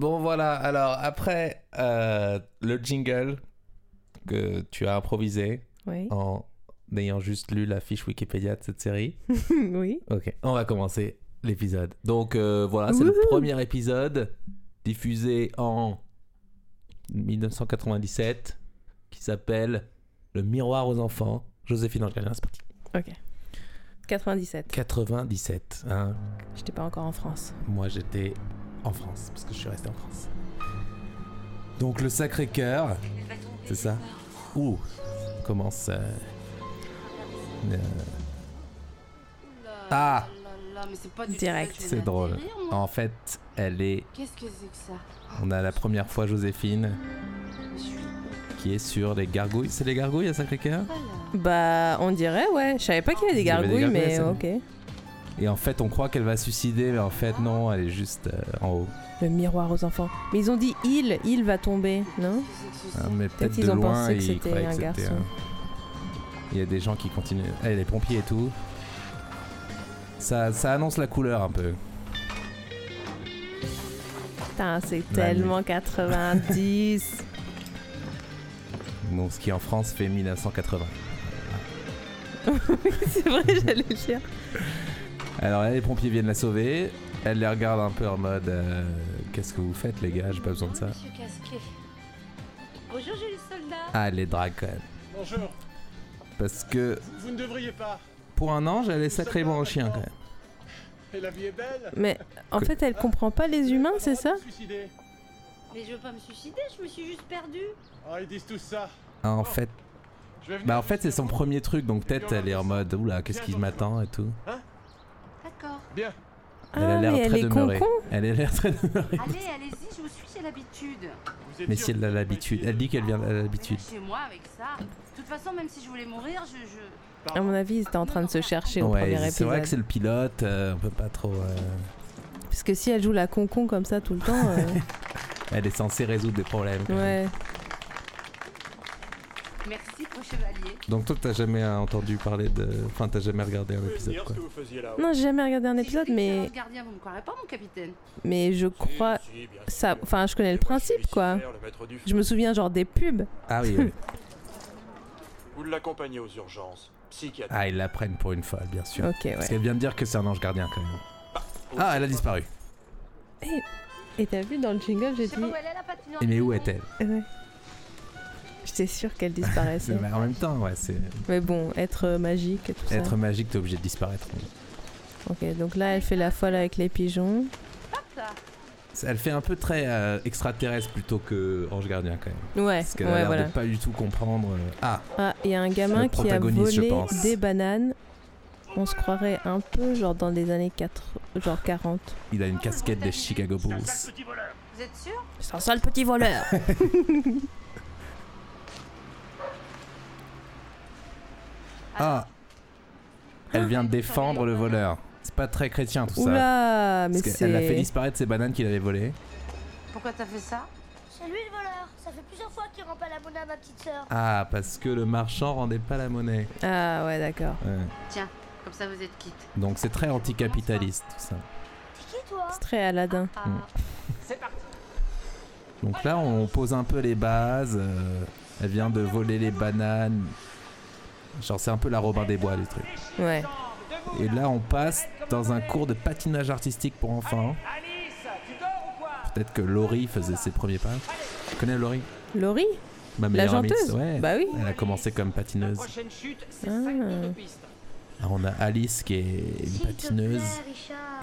voilà, alors après euh, le jingle que tu as improvisé Oui. en ayant juste lu la fiche Wikipédia de cette série. oui. Ok, on va commencer l'épisode. Donc euh, voilà, c'est le premier épisode diffusé en 1997 qui s'appelle Le miroir aux enfants. Joséphine Angelin, c'est parti. Ok. 97. 97. hein. J'étais pas encore en France. Moi j'étais en France parce que je suis resté en France. Donc le Sacré-Cœur, c'est ça Ouh, commence. euh, euh, Ah Direct. C'est drôle. En fait, elle est. Qu'est-ce que c'est que ça On a la première fois Joséphine qui est sur les gargouilles. C'est les gargouilles à Sacré-Cœur Bah, on dirait, ouais. Je savais pas qu'il y avait des gargouilles, mais ok. Et en fait, on croit qu'elle va suicider, mais en fait, non, elle est juste euh, en haut. Le miroir aux enfants. Mais ils ont dit il, il va tomber, non? Ah, mais peut-être qu'ils de ont loin, pensé que c'était un garçon. Il y a des gens qui continuent. Eh, les pompiers et tout. Ça, ça annonce la couleur un peu. Putain, c'est tellement 90. Donc, ce qui en France fait 1980. c'est vrai, j'allais le dire. Alors là, les pompiers viennent la sauver. Elle les regarde un peu en mode euh, Qu'est-ce que vous faites, les gars? J'ai pas besoin de ça. Monsieur Casquet. Bonjour, Julie Soldat. Ah, elle les drague quand même. Bonjour. Parce que Vous, vous ne devriez pas. pour un ange, elle est sacrément en chien quand même. Et la vie est belle. Mais en Que- fait, elle comprend pas les humains, c'est ça? Suicider. Mais je veux pas me suicider, je me suis juste perdue. Ah, ils disent tous ça. Ah, en fait, bah en fait c'est son premier truc, donc peut-être elle est en mode Oula, qu'est-ce qui m'attend et tout. D'accord. Bien. Elle a Ah, l'air très est demeurée. con Elle a l'air très demeurée. Allez, allez-y, je vous suis, j'ai l'habitude. Mais si elle a l'habitude, elle dit qu'elle vient de Mais l'habitude. chez moi, avec ça. De toute façon, même si je voulais mourir, je. je... À mon avis, ils étaient en train de se chercher au c'est vrai que c'est le pilote, euh, on peut pas trop. euh, Parce que si elle joue la concon comme ça tout le temps, euh, Elle est censée résoudre des problèmes. quand même. ouais. Merci, au chevalier. Donc toi, t'as jamais entendu parler de. Enfin, t'as jamais regardé un épisode quoi. ce que vous faisiez là. Non, j'ai jamais regardé un épisode, mais excellent gardien, vous me croirez pas, mon capitaine mais je crois ça. Enfin, je connais le principe, quoi. Je me souviens genre des pubs. Ah oui, oui. Vous l'accompagnez aux urgences. Psychiatre. Ah, ils la prennent pour une folle, bien sûr. Ok, Parce ouais. qu'elle vient de dire que c'est un ange gardien quand même. Ah, elle a disparu. Et t'as vu dans le jingle, j'ai dit. pas où elle est, la patinoire. Et mais où est-elle? Ouais. J'étais sûre qu'elle disparaissait. C'est- En même temps, ouais, c'est. mais bon, être euh, magique et tout ça. Être magique, t'es obligé de disparaître. Ok, donc là, elle fait la folle avec les pigeons. Hop là. Elle fait un peu très euh, extraterrestre plutôt que ange gardien quand même. Ouais, Parce qu'elle a ouais, l'air voilà. de pas du tout comprendre. euh, Ah, Ah, il y a un gamin qui a protagoniste, je volé pense. des bananes. On se croirait un peu genre dans les années 4, genre 40. il a une casquette des Chicago Bulls. Vous êtes sûr? C'est un sale petit voleur Ah Elle vient de défendre le voleur. C'est pas très chrétien tout ça. Oula, mais Parce qu'elle a fait c'est... disparaître ses bananes qu'il avait volées. Pourquoi t'as fait ça C'est lui le voleur. Ça fait plusieurs fois qu'il rend pas la monnaie à ma petite sœur. Ah, parce que le marchand rendait pas la monnaie. Ah ouais, d'accord. Ouais. Tiens, comme ça vous êtes quitte. Donc c'est très anticapitaliste tout ça. C'est qui toi C'est très Aladdin. Ah. Mm. Donc là, on pose un peu les bases. euh, elle vient de voler les bananes. Genre, c'est un peu la Robin des Bois, les trucs. Ouais. Et là, on passe dans un cours de patinage artistique pour enfants. Peut-être que Laurie faisait ses premiers pas. Tu connais Laurie? Laurie? Ma La chanteuse? ouais. Bah oui. Elle a commencé comme patineuse. Ah. 5 tours de piste. Alors, on a Alice qui est une patineuse.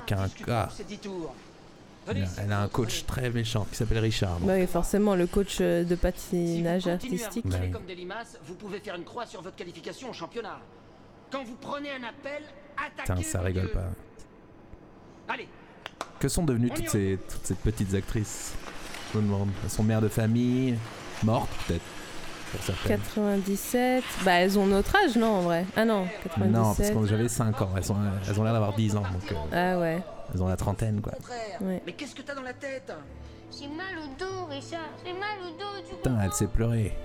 Qui a un, ah, C'est 10 tours. Elle a- elle a un coach très méchant qui s'appelle Richard. Bah oui, forcément, le coach euh, de Si patinage vous continuez à artistique. vous tirer oui. comme des limaces, vous pouvez faire une croix sur votre qualification au championnat. Quand vous prenez un appel, attaquez Putain, ça rigole lieu. pas. Allez, Que sont devenues toutes ces, toutes ces petites actrices? Je me demande. Elles sont mères de famille, mortes peut-être. Pour certaines. 97. Bah elles ont notre âge, non, en vrai? Ah non, 97. Non, parce que j'avais 5 ans. Elles, sont, elles ont l'air d'avoir 10 ans. Donc, euh, Ah ouais, elles ont la trentaine, quoi. ouais. Mais qu'est-ce que t'as dans la tête J'ai mal au dos, Richard. J'ai mal au dos, tu Putain, elle s'est pleurée.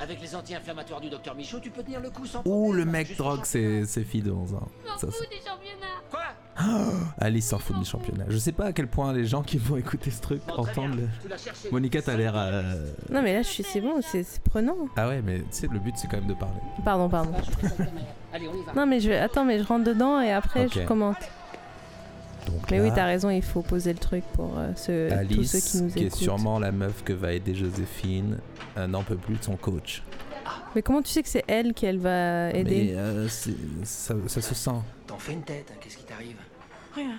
Avec les anti-inflammatoires du docteur Michaud, tu peux tenir le coup sans Ouh, le mec drogue ses, ses filles de 11 ans. M'en Ça, des championnats. Quoi Alice s'en fout du championnat. Je sais pas à quel point les gens qui vont écouter ce truc Bon, entendent. le-. Monica, t'as l'air. euh, Non, mais là, je suis. C'est bon, c'est c'est prenant. Ah ouais, mais tu sais, le but c'est quand même de parler. Pardon, pardon. Manière. Allez, on y va. Non, mais je. Attends, mais je rentre dedans et après, je commente. Donc Mais oui, t'as raison, il faut poser le truc pour euh, ceux- tous ceux Alice, qui nous qui est sûrement la meuf que va aider Joséphine, euh, n'en peut plus de son coach. Mais comment tu sais que c'est elle qu'elle va aider Mais euh, c'est- ça, ça se sent. T'en fais une tête, hein, qu'est-ce qui t'arrive? Rien.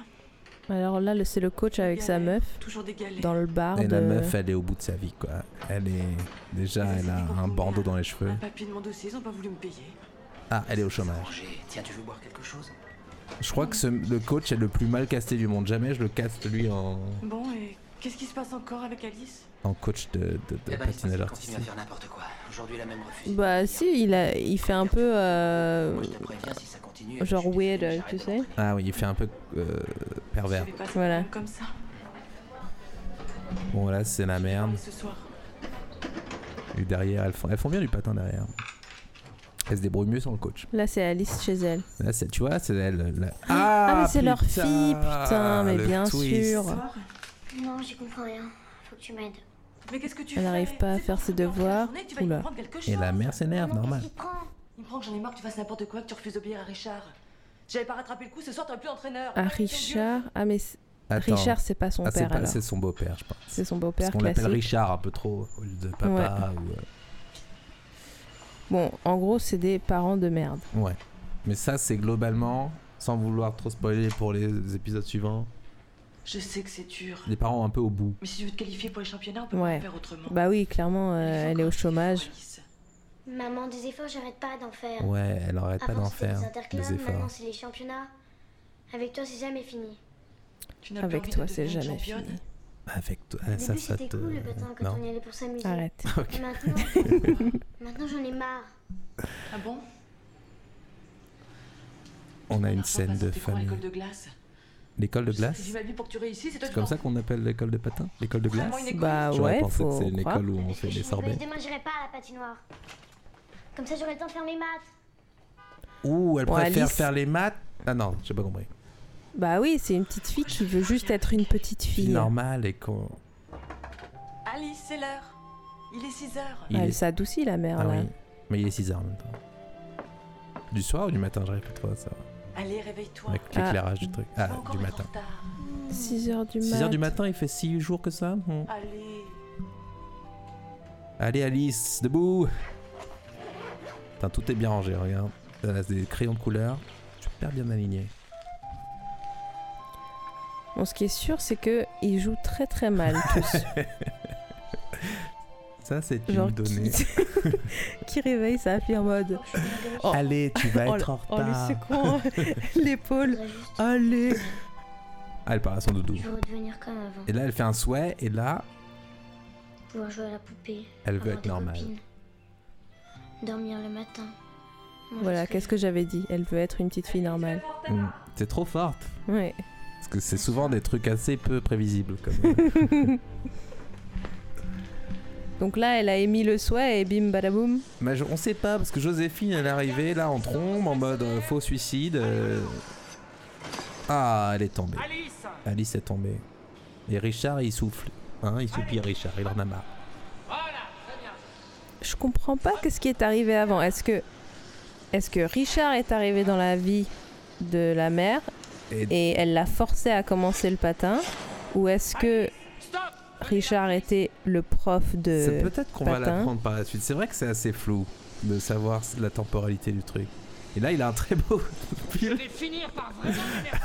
Alors là, le- c'est le coach avec sa Galère. meuf Toujours des galères. dans le bar Et de. la meuf, elle est au bout de sa vie, quoi. Elle est. Déjà, elle a un bandeau dans les cheveux. Un papier de mon dossier, ils ont pas voulu me payer. Ah, elle est au chômage. Tiens, tu veux boire quelque chose? Je crois que ce- le coach est le plus mal casté du monde. Jamais je le caste, lui, en, Bon, et qu'est-ce qui se passe encore avec Alice? en coach de, de, de Eh ben, patinage à artistique. faire n'importe quoi. Aujourd'hui, il a même. Bah si, il a, il fait un peu euh, Moi, je te préviens, si ça continue. genre weird, tu sais. Ah oui, il fait un peu euh, pervers. Pas Voilà. comme ça. Bon, là, c'est la merde. Mais ce soir. Et derrière, elles font, elles font bien du patin derrière. Elles se débrouillent mieux sans le coach. Là, c'est Alice chez elle. Là, c'est- tu vois, c'est elle. là. Ah, mais c'est leur fille, putain, mais le bien twist. sûr. Non, j'y comprends rien. Faut que tu m'aides. Mais qu'est-ce que tu Elle n'arrive pas à C'est faire ses devoirs. Oula. Et la mère s'énerve, normal. Il me prend que j'en ai marre que tu fasses n'importe quoi, que tu refuses d'obéir à Richard. J'avais pas rattrapé le coup, ce soir t'aurais plus d'entraîneur. Ah, Richard. Ah, mais c'est- Attends. Richard, c'est pas son Ah, c'est père pas- alors. c'est son beau-père, je pense. C'est son Parce beau-père qu'on l'appelle. Richard un peu trop au lieu de papa ou. euh, Bon, en gros, c'est des parents de merde. Ouais. Mais ça, c'est globalement, sans vouloir trop spoiler pour les épisodes suivants, Je sais que c'est dur. les parents un peu au bout. Mais si tu veux te qualifier pour les championnats, on peut Ouais. pas faire autrement. Bah oui, clairement, euh, elle est au chômage. Maman, des efforts, j'arrête pas d'en faire. Ouais, elle arrête pas d'en faire les efforts. maintenant c'est les championnats. Avec toi, c'est jamais fini. Tu Avec toi, c'est jamais championne fini. Avec toi, Au ah, ça, début, ça c'était te. cool le patin quand non. on y allait pour s'amuser. Arrête. Ok. Et maintenant, maintenant j'en ai marre. Ah bon? On a une scène de famille. l'école de glace. L'école de glace c'est comme ça qu'on appelle l'école de patin L'école de glace une école Bah J'aurais ouais, pensé que c'est une croire. école où on fait nouvelle, sorbets. Demain, j'irai pas à la patinoire. Comme ça, j'aurai le temps de faire mes maths. Ouh, elle Bon, préfère Alice. faire les maths Ah non, j'ai pas compris. Bah oui, c'est une petite fille qui veut juste être une petite Fille normale et qu'on. Alice, c'est l'heure. Il est 6 heures. Il Elle est- s'adoucit la mère Ah là. oui. Mais il est 6h en même temps. Du soir ou du matin J'arrive plus trop à savoir. Allez, réveille-toi. Avec Ah. l'éclairage du truc. Tu Ah, encore du être matin. en retard. 6h du 6h mat. du matin, il fait 6 jours que ça Hmm. Allez. Allez Alice, debout Putain, tout est bien rangé, regarde. Elle a des crayons de couleur. Super bien aligné. Bon, ce qui est sûr, c'est que ils jouent très très mal tous. Ça, c'est une Genre donnée. qui... qui réveille sa fille en mode Oh. Allez, tu vas être en en lui retard. secouant l'épaule. Allez. Ah, elle parle à son doudou. je veux redevenir comme avant. Et là, elle fait un souhait, et là, Pouvoir jouer à la poupée. elle veut être normale. copines, Dormir le matin. Voilà, ce qu'est-ce que j'avais dit? Elle veut être une petite fille normale. Hmm. C'est trop forte. Ouais. Parce que c'est souvent des trucs assez peu prévisibles. Comme... euh. Donc là, elle a émis le souhait et bim badaboum. Mais je- on sait pas, parce que Joséphine, elle est arrivée là en trombe, en mode euh, faux suicide. euh. Ah, elle est tombée. Alice Alice est tombée. Et Richard, il souffle. Hein, il soupire Richard, il en a marre. Voilà, très bien. Je comprends pas qu'est-ce qui est arrivé avant. Est-ce que est-ce que Richard est arrivé dans la vie de la mère Et- et elle l'a forcé à commencer le patin ou est-ce que Richard était le prof C'est de peut-être qu'on va l'apprendre par la suite. C'est vrai que c'est assez flou de savoir la temporalité du truc. Et là, il a un très beau Je vais finir par vraiment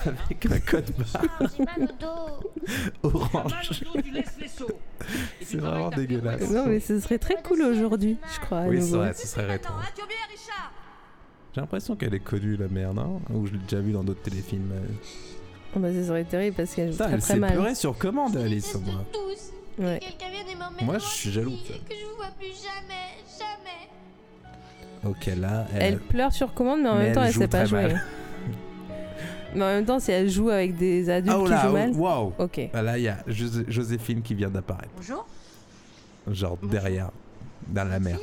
hein. avec un code barre orange. C'est vraiment dégueulasse. Non mais ce serait très cool aujourd'hui, je crois. Oui, c'est vrai, ce serait rétro. Richard J'ai l'impression qu'elle est connue, la mère, non? Ou je l'ai déjà vue dans d'autres téléfilms. euh. Oh, bah, ça serait terrible parce qu'elle joue très elle très s'est mal. pleurée sur commande, Alice, tous. Ouais. Moi, en je suis jaloux, Russie ça. et Que je vous vois plus jamais, jamais. Ok, là, elle. Elle pleure sur commande mais en Mais même temps elle sait pas jouer. mal. mais en même temps si elle joue avec des adultes Ah, oh qui là, jouent mal. waouh Ok. Ah, Là, il y a José- Joséphine qui vient d'apparaître. Bonjour. Genre derrière, dans la mer,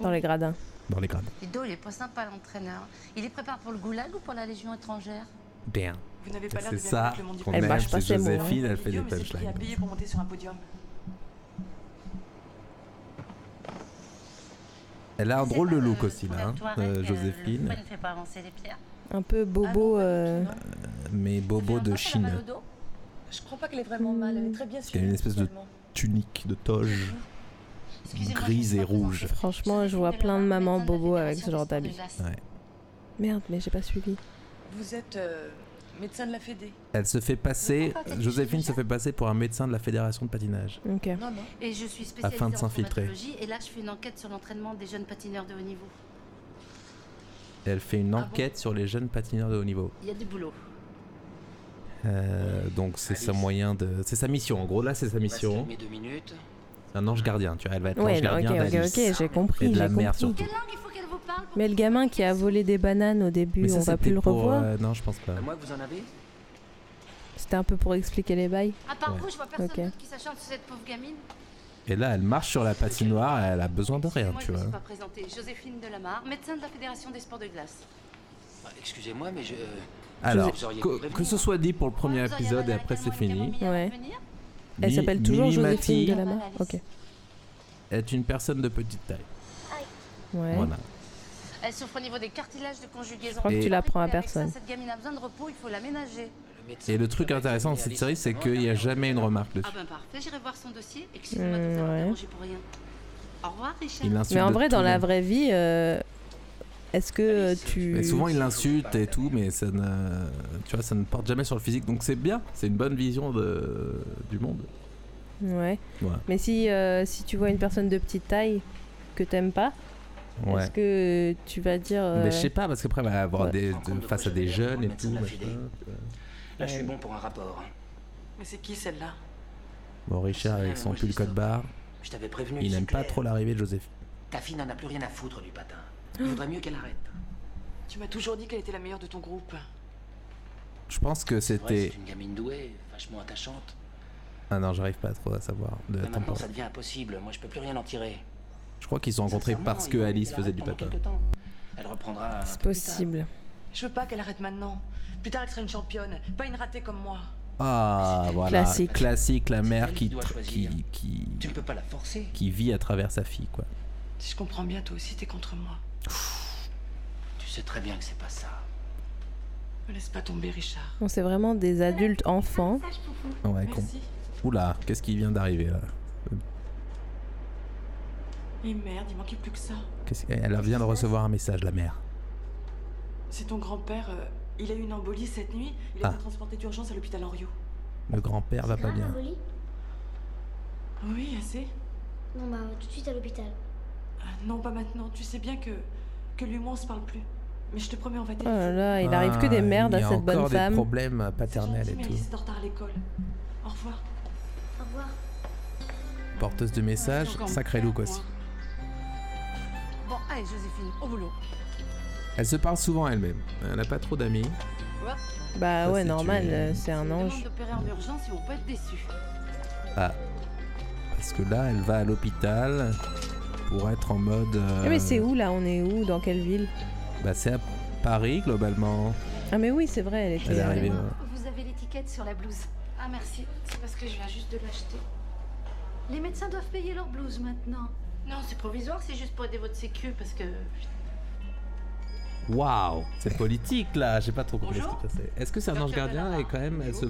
Dans les gradins. Dans les grades. Ludo, il est pas sympa l'entraîneur. Il est préparé pour le goulag ou pour la Légion étrangère? Bien. Vous n'avez pas l'air C'est de bien ça le monde du qu'on Elle aime, marche pas hein. Joséphine, elle fait des a punchlines. payé pour monter sur un podium? Elle a un drôle de look aussi là, hein, euh, Joséphine, pourquoi il ne fait pas avancer les pierres Un peu bobo. euh, mais bobo de Chine. Je crois pas qu'elle est vraiment mal, elle est très bien a une espèce de-. Tunique de toge. Grise et rouge. Franchement, je vois plein de mamans bobo avec ce genre d'habit. Ouais. Merde, mais j'ai pas suivi. Vous êtes euh, médecin de la Fédé Elle se fait passer, Joséphine se fait passer pour un médecin de la fédération de patinage. Ok. Non, non. Et je suis spécialisée Afin de en s'infiltrer. traumatologie, Et là, je fais une enquête sur l'entraînement des jeunes patineurs de haut niveau. Elle fait une Ah bon enquête sur les jeunes patineurs de haut niveau. Il y a du boulot. Euh, donc c'est sa moyen de, c'est sa mission. En gros là c'est sa mission. deux minutes. C'est un ange gardien. Tu vois, elle va être Ouais, ok, gardien ok, d'Alice. ok, j'ai compris. Et de la j'ai mère compris. surtout. Mais le gamin qui a volé des bananes au début, ça on va plus le pour, revoir. euh, non je pense pas. Moi que vous en avez C'était un peu pour expliquer les bails. À part Ouais. vous, je vois personne Ok. d'autre qui s'acharne sur cette pauvre gamine. Et là elle marche sur la patinoire. Elle a besoin de rien, tu je vois. suis pas présentée. Joséphine Delamarre, médecin de la Fédération des sports de glace. Bah, Excusez-moi, mais je. Alors Vous auriez que, que ce soit dit pour le premier Ouais, vous auriez épisode et après c'est fini. Ouais. Elle s'appelle toujours Joséphine. Alice. Ok. est une personne de petite taille. Ouais. Voilà. Elle souffre au niveau des cartilages de conjugaison. Je crois que Et- tu l'apprends à Avec ça, personne. Cette gamine a besoin de repos, il faut l'aménager. Et le truc intéressant de cette série, c'est qu'il n'y a jamais une un remarque Ah dessus. ben parfait, j'irai voir son dossier. Excusez-moi de Hmm, vous avoir ouais. dérangé pour rien. Au revoir, Richard. Mais en vrai, dans la vraie vie, euh, est-ce que Alice, tu. Mais souvent il l'insulte et tout, mais ça ne, tu vois, ça ne porte jamais sur le physique. Donc c'est bien, c'est une bonne vision de, du monde. Ouais. Mais si, euh, si tu vois une personne de petite taille que t'aimes pas, Ouais. est-ce que tu vas dire. euh, Mais je sais pas, parce qu'après, elle va avoir Ouais. des, de- face à des jeunes et tout. Là, je suis bon pour un rapport. Mais c'est qui celle-là? Bon, Richard avec son pull code barre, Je t'avais prévenu. il n'aime pas trop l'arrivée de Joséphine. Ta fille n'en a plus rien à foutre du patin. Il vaudrait mieux qu'elle arrête. Tu m'as toujours dit qu'elle était la meilleure de ton groupe. Je pense que c'était. c'est une gamine douée, vachement attachante. Ah non, j'arrive pas trop à savoir de Mais maintenant, ça devient impossible. Moi, je peux plus rien en tirer. Je crois qu'ils se sont rencontrés parce que Alice faisait du patin. Elle reprendra. C'est possible. Je veux pas qu'elle arrête maintenant. Plus tard, elle sera une championne, pas une ratée comme moi. Ah, voilà. Classique. Classique, la mère qui, qui qui, Tu ne peux pas la forcer. qui vit à travers sa fille, quoi. Si je comprends bien, toi aussi, t'es contre moi. Tu sais très bien que c'est pas ça. Me laisse pas tomber, Richard. Bon, c'est vraiment des adultes enfants. Ouais, con. Merci. Oula, qu'est-ce qui vient d'arriver là Et merde, il manquait plus que ça. Qu'est-ce- Elle vient de recevoir un message, la mère. C'est ton grand-père. euh, il a eu une embolie cette nuit. Il a Ah. été transporté d'urgence à l'hôpital Henriot. Le grand-père va pas Grave, bien. l'embolie? Oui, assez. Non, bah tout de suite à l'hôpital. Ah, non, pas maintenant. Tu sais bien que, que lui et moi, on se parle plus. Mais je te promets, on va Oh là là, il Ah, arrive que des merdes à cette bonne Il y a encore des femme. problèmes paternels et mais tout. En retard à l'école. Au revoir. Au revoir. Porteuse de messages, Ouais, sacré look moi. aussi. Bon, allez, Joséphine, au boulot. Elle se parle souvent elle-même. Elle n'a pas trop d'amis. Bah Ça, ouais, normal, euh, c'est un ange. en urgence, ils vont pas être déçus. Ah. Parce que là, elle va à l'hôpital pour être en mode. euh, Eh, mais c'est où là? On est où? Dans quelle ville? Bah, c'est à Paris globalement. Ah mais oui, c'est vrai, elle était. Elle est euh, arrivée. Vous avez l'étiquette sur la blouse. Ah merci, c'est parce que je viens juste de l'acheter. Les médecins doivent payer leur blouse maintenant. Non, c'est provisoire, c'est juste pour aider votre sécu parce que... Waouh, c'est politique là. J'ai pas trop compris ce qui passait. Est-ce que c'est un ange gardien et quand même elle se,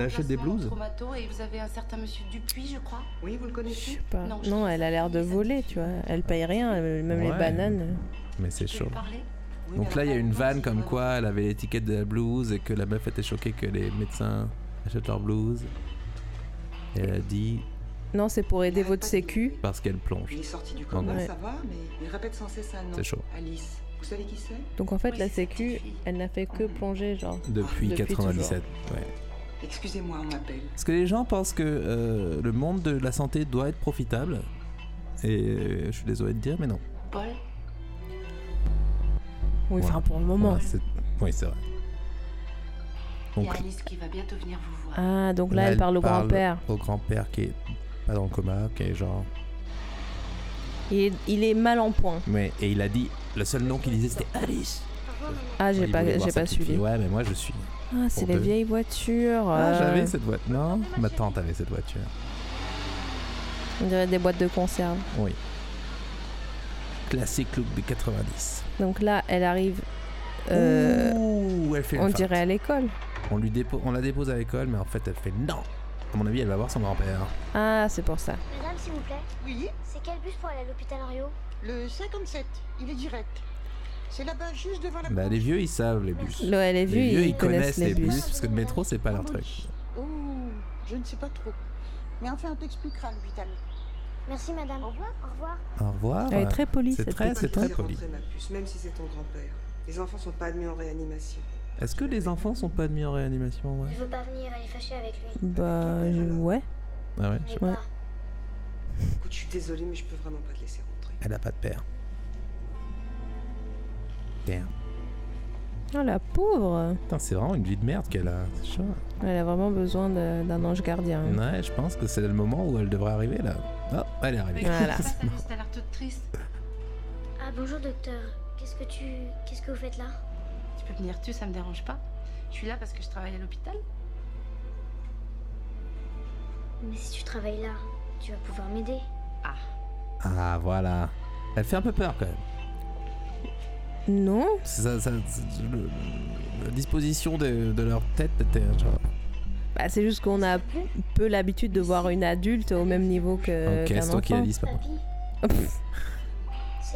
achète des blouses et vous avez un certain monsieur Dupuis, je crois. Oui, vous le Je connaissez sais pas. Non, Non, elle a l'air de voler, tu vois. Elle paye rien, euh, même les Ouais. bananes. Mais c'est chaud. Oui, Donc là, il y a une vanne comme quoi elle avait l'étiquette de la blouse et que la meuf était choquée que les médecins achètent leur blouse. Et elle a dit Non, c'est pour aider votre sécu. parce qu'elle plonge. Il est sorti du coma, gros. ça va, mais il répète sans cesse un nom. C'est chaud. Alice. Vous savez qui c'est? Donc en fait, Oui, la sécu, elle n'a fait que plonger, genre. Depuis, Depuis 97. Ouais. Excusez-moi, on m'appelle. Parce que les gens pensent que euh, le monde de la santé doit être profitable. Et euh, je suis désolé de dire, mais non. Paul? Oui, Ouais. enfin pour le moment. Ouais, c'est- oui, c'est vrai. Il y Donc a Alice qui va bientôt venir vous voir. Ah, donc là, elle parle au grand-père. Au grand-père qui est pas dans le coma, qui est genre. Il est, il est mal en point. Mais, et il a dit, le seul nom qu'il disait c'était Alice. Ah, j'ai pas, j'ai pas suivi. Ouais, mais moi je suis. Ah, c'est les vieilles voitures. Ah, euh, j'avais cette voiture. Non, ma tante avait cette voiture. On dirait des boîtes de conserve. Oui. Classique look des 90. Donc là, elle arrive. euh, Ouh, elle fait une on dirait à l'école. On, lui dépo- on la dépose à l'école, mais en fait, elle fait non. À mon avis, elle va voir son grand-père. Ah, c'est pour ça. Madame, s'il vous plaît, Oui, c'est quel bus pour aller à l'hôpital Henriot le 57, il est direct. C'est là-bas, juste devant la Bah, les vieux, ils savent les bus. Les vieux, ils, ils connaissent les bus, bus. parce que le métro, c'est pas leur truc. Oh, je ne sais pas trop. Mais enfin, on t'expliquera à l'hôpital. Merci, madame. Au revoir. Au revoir. Au revoir. Elle est très polie, C'est très, très poli. même si c'est ton grand-père. Les enfants sont pas admis en réanimation. Est-ce que les enfants sont pas admis en réanimation ouais Je veux pas venir, elle est fâchée avec lui. Bah, je- ouais. Ah ouais Mais Ouais. pas. Écoute, je suis désolée, mais je peux vraiment pas te laisser rentrer. Elle a pas de père. Damn. Oh, la pauvre. Putain, c'est vraiment une vie de merde qu'elle a. C'est chaud. Elle a vraiment besoin d'un ange gardien. Ouais, je pense que c'est le moment où elle devrait arriver là. Oh, elle est arrivée. Voilà. T'as l'air toute triste. Ah, bonjour, docteur. Qu'est-ce que tu. Qu'est-ce que vous faites là? Tu peux venir tu, ça me dérange pas. Je suis là parce que je travaille à l'hôpital. Mais si tu travailles là, tu vas pouvoir m'aider. Ah, voilà. Elle fait un peu peur quand même. Non C'est Ça, ça- le- la disposition de, de leur tête était genre. Bah, c'est juste qu'on a peu l'habitude de voir une adulte au même niveau que ok, qu'un c'est toi qui dit, c'est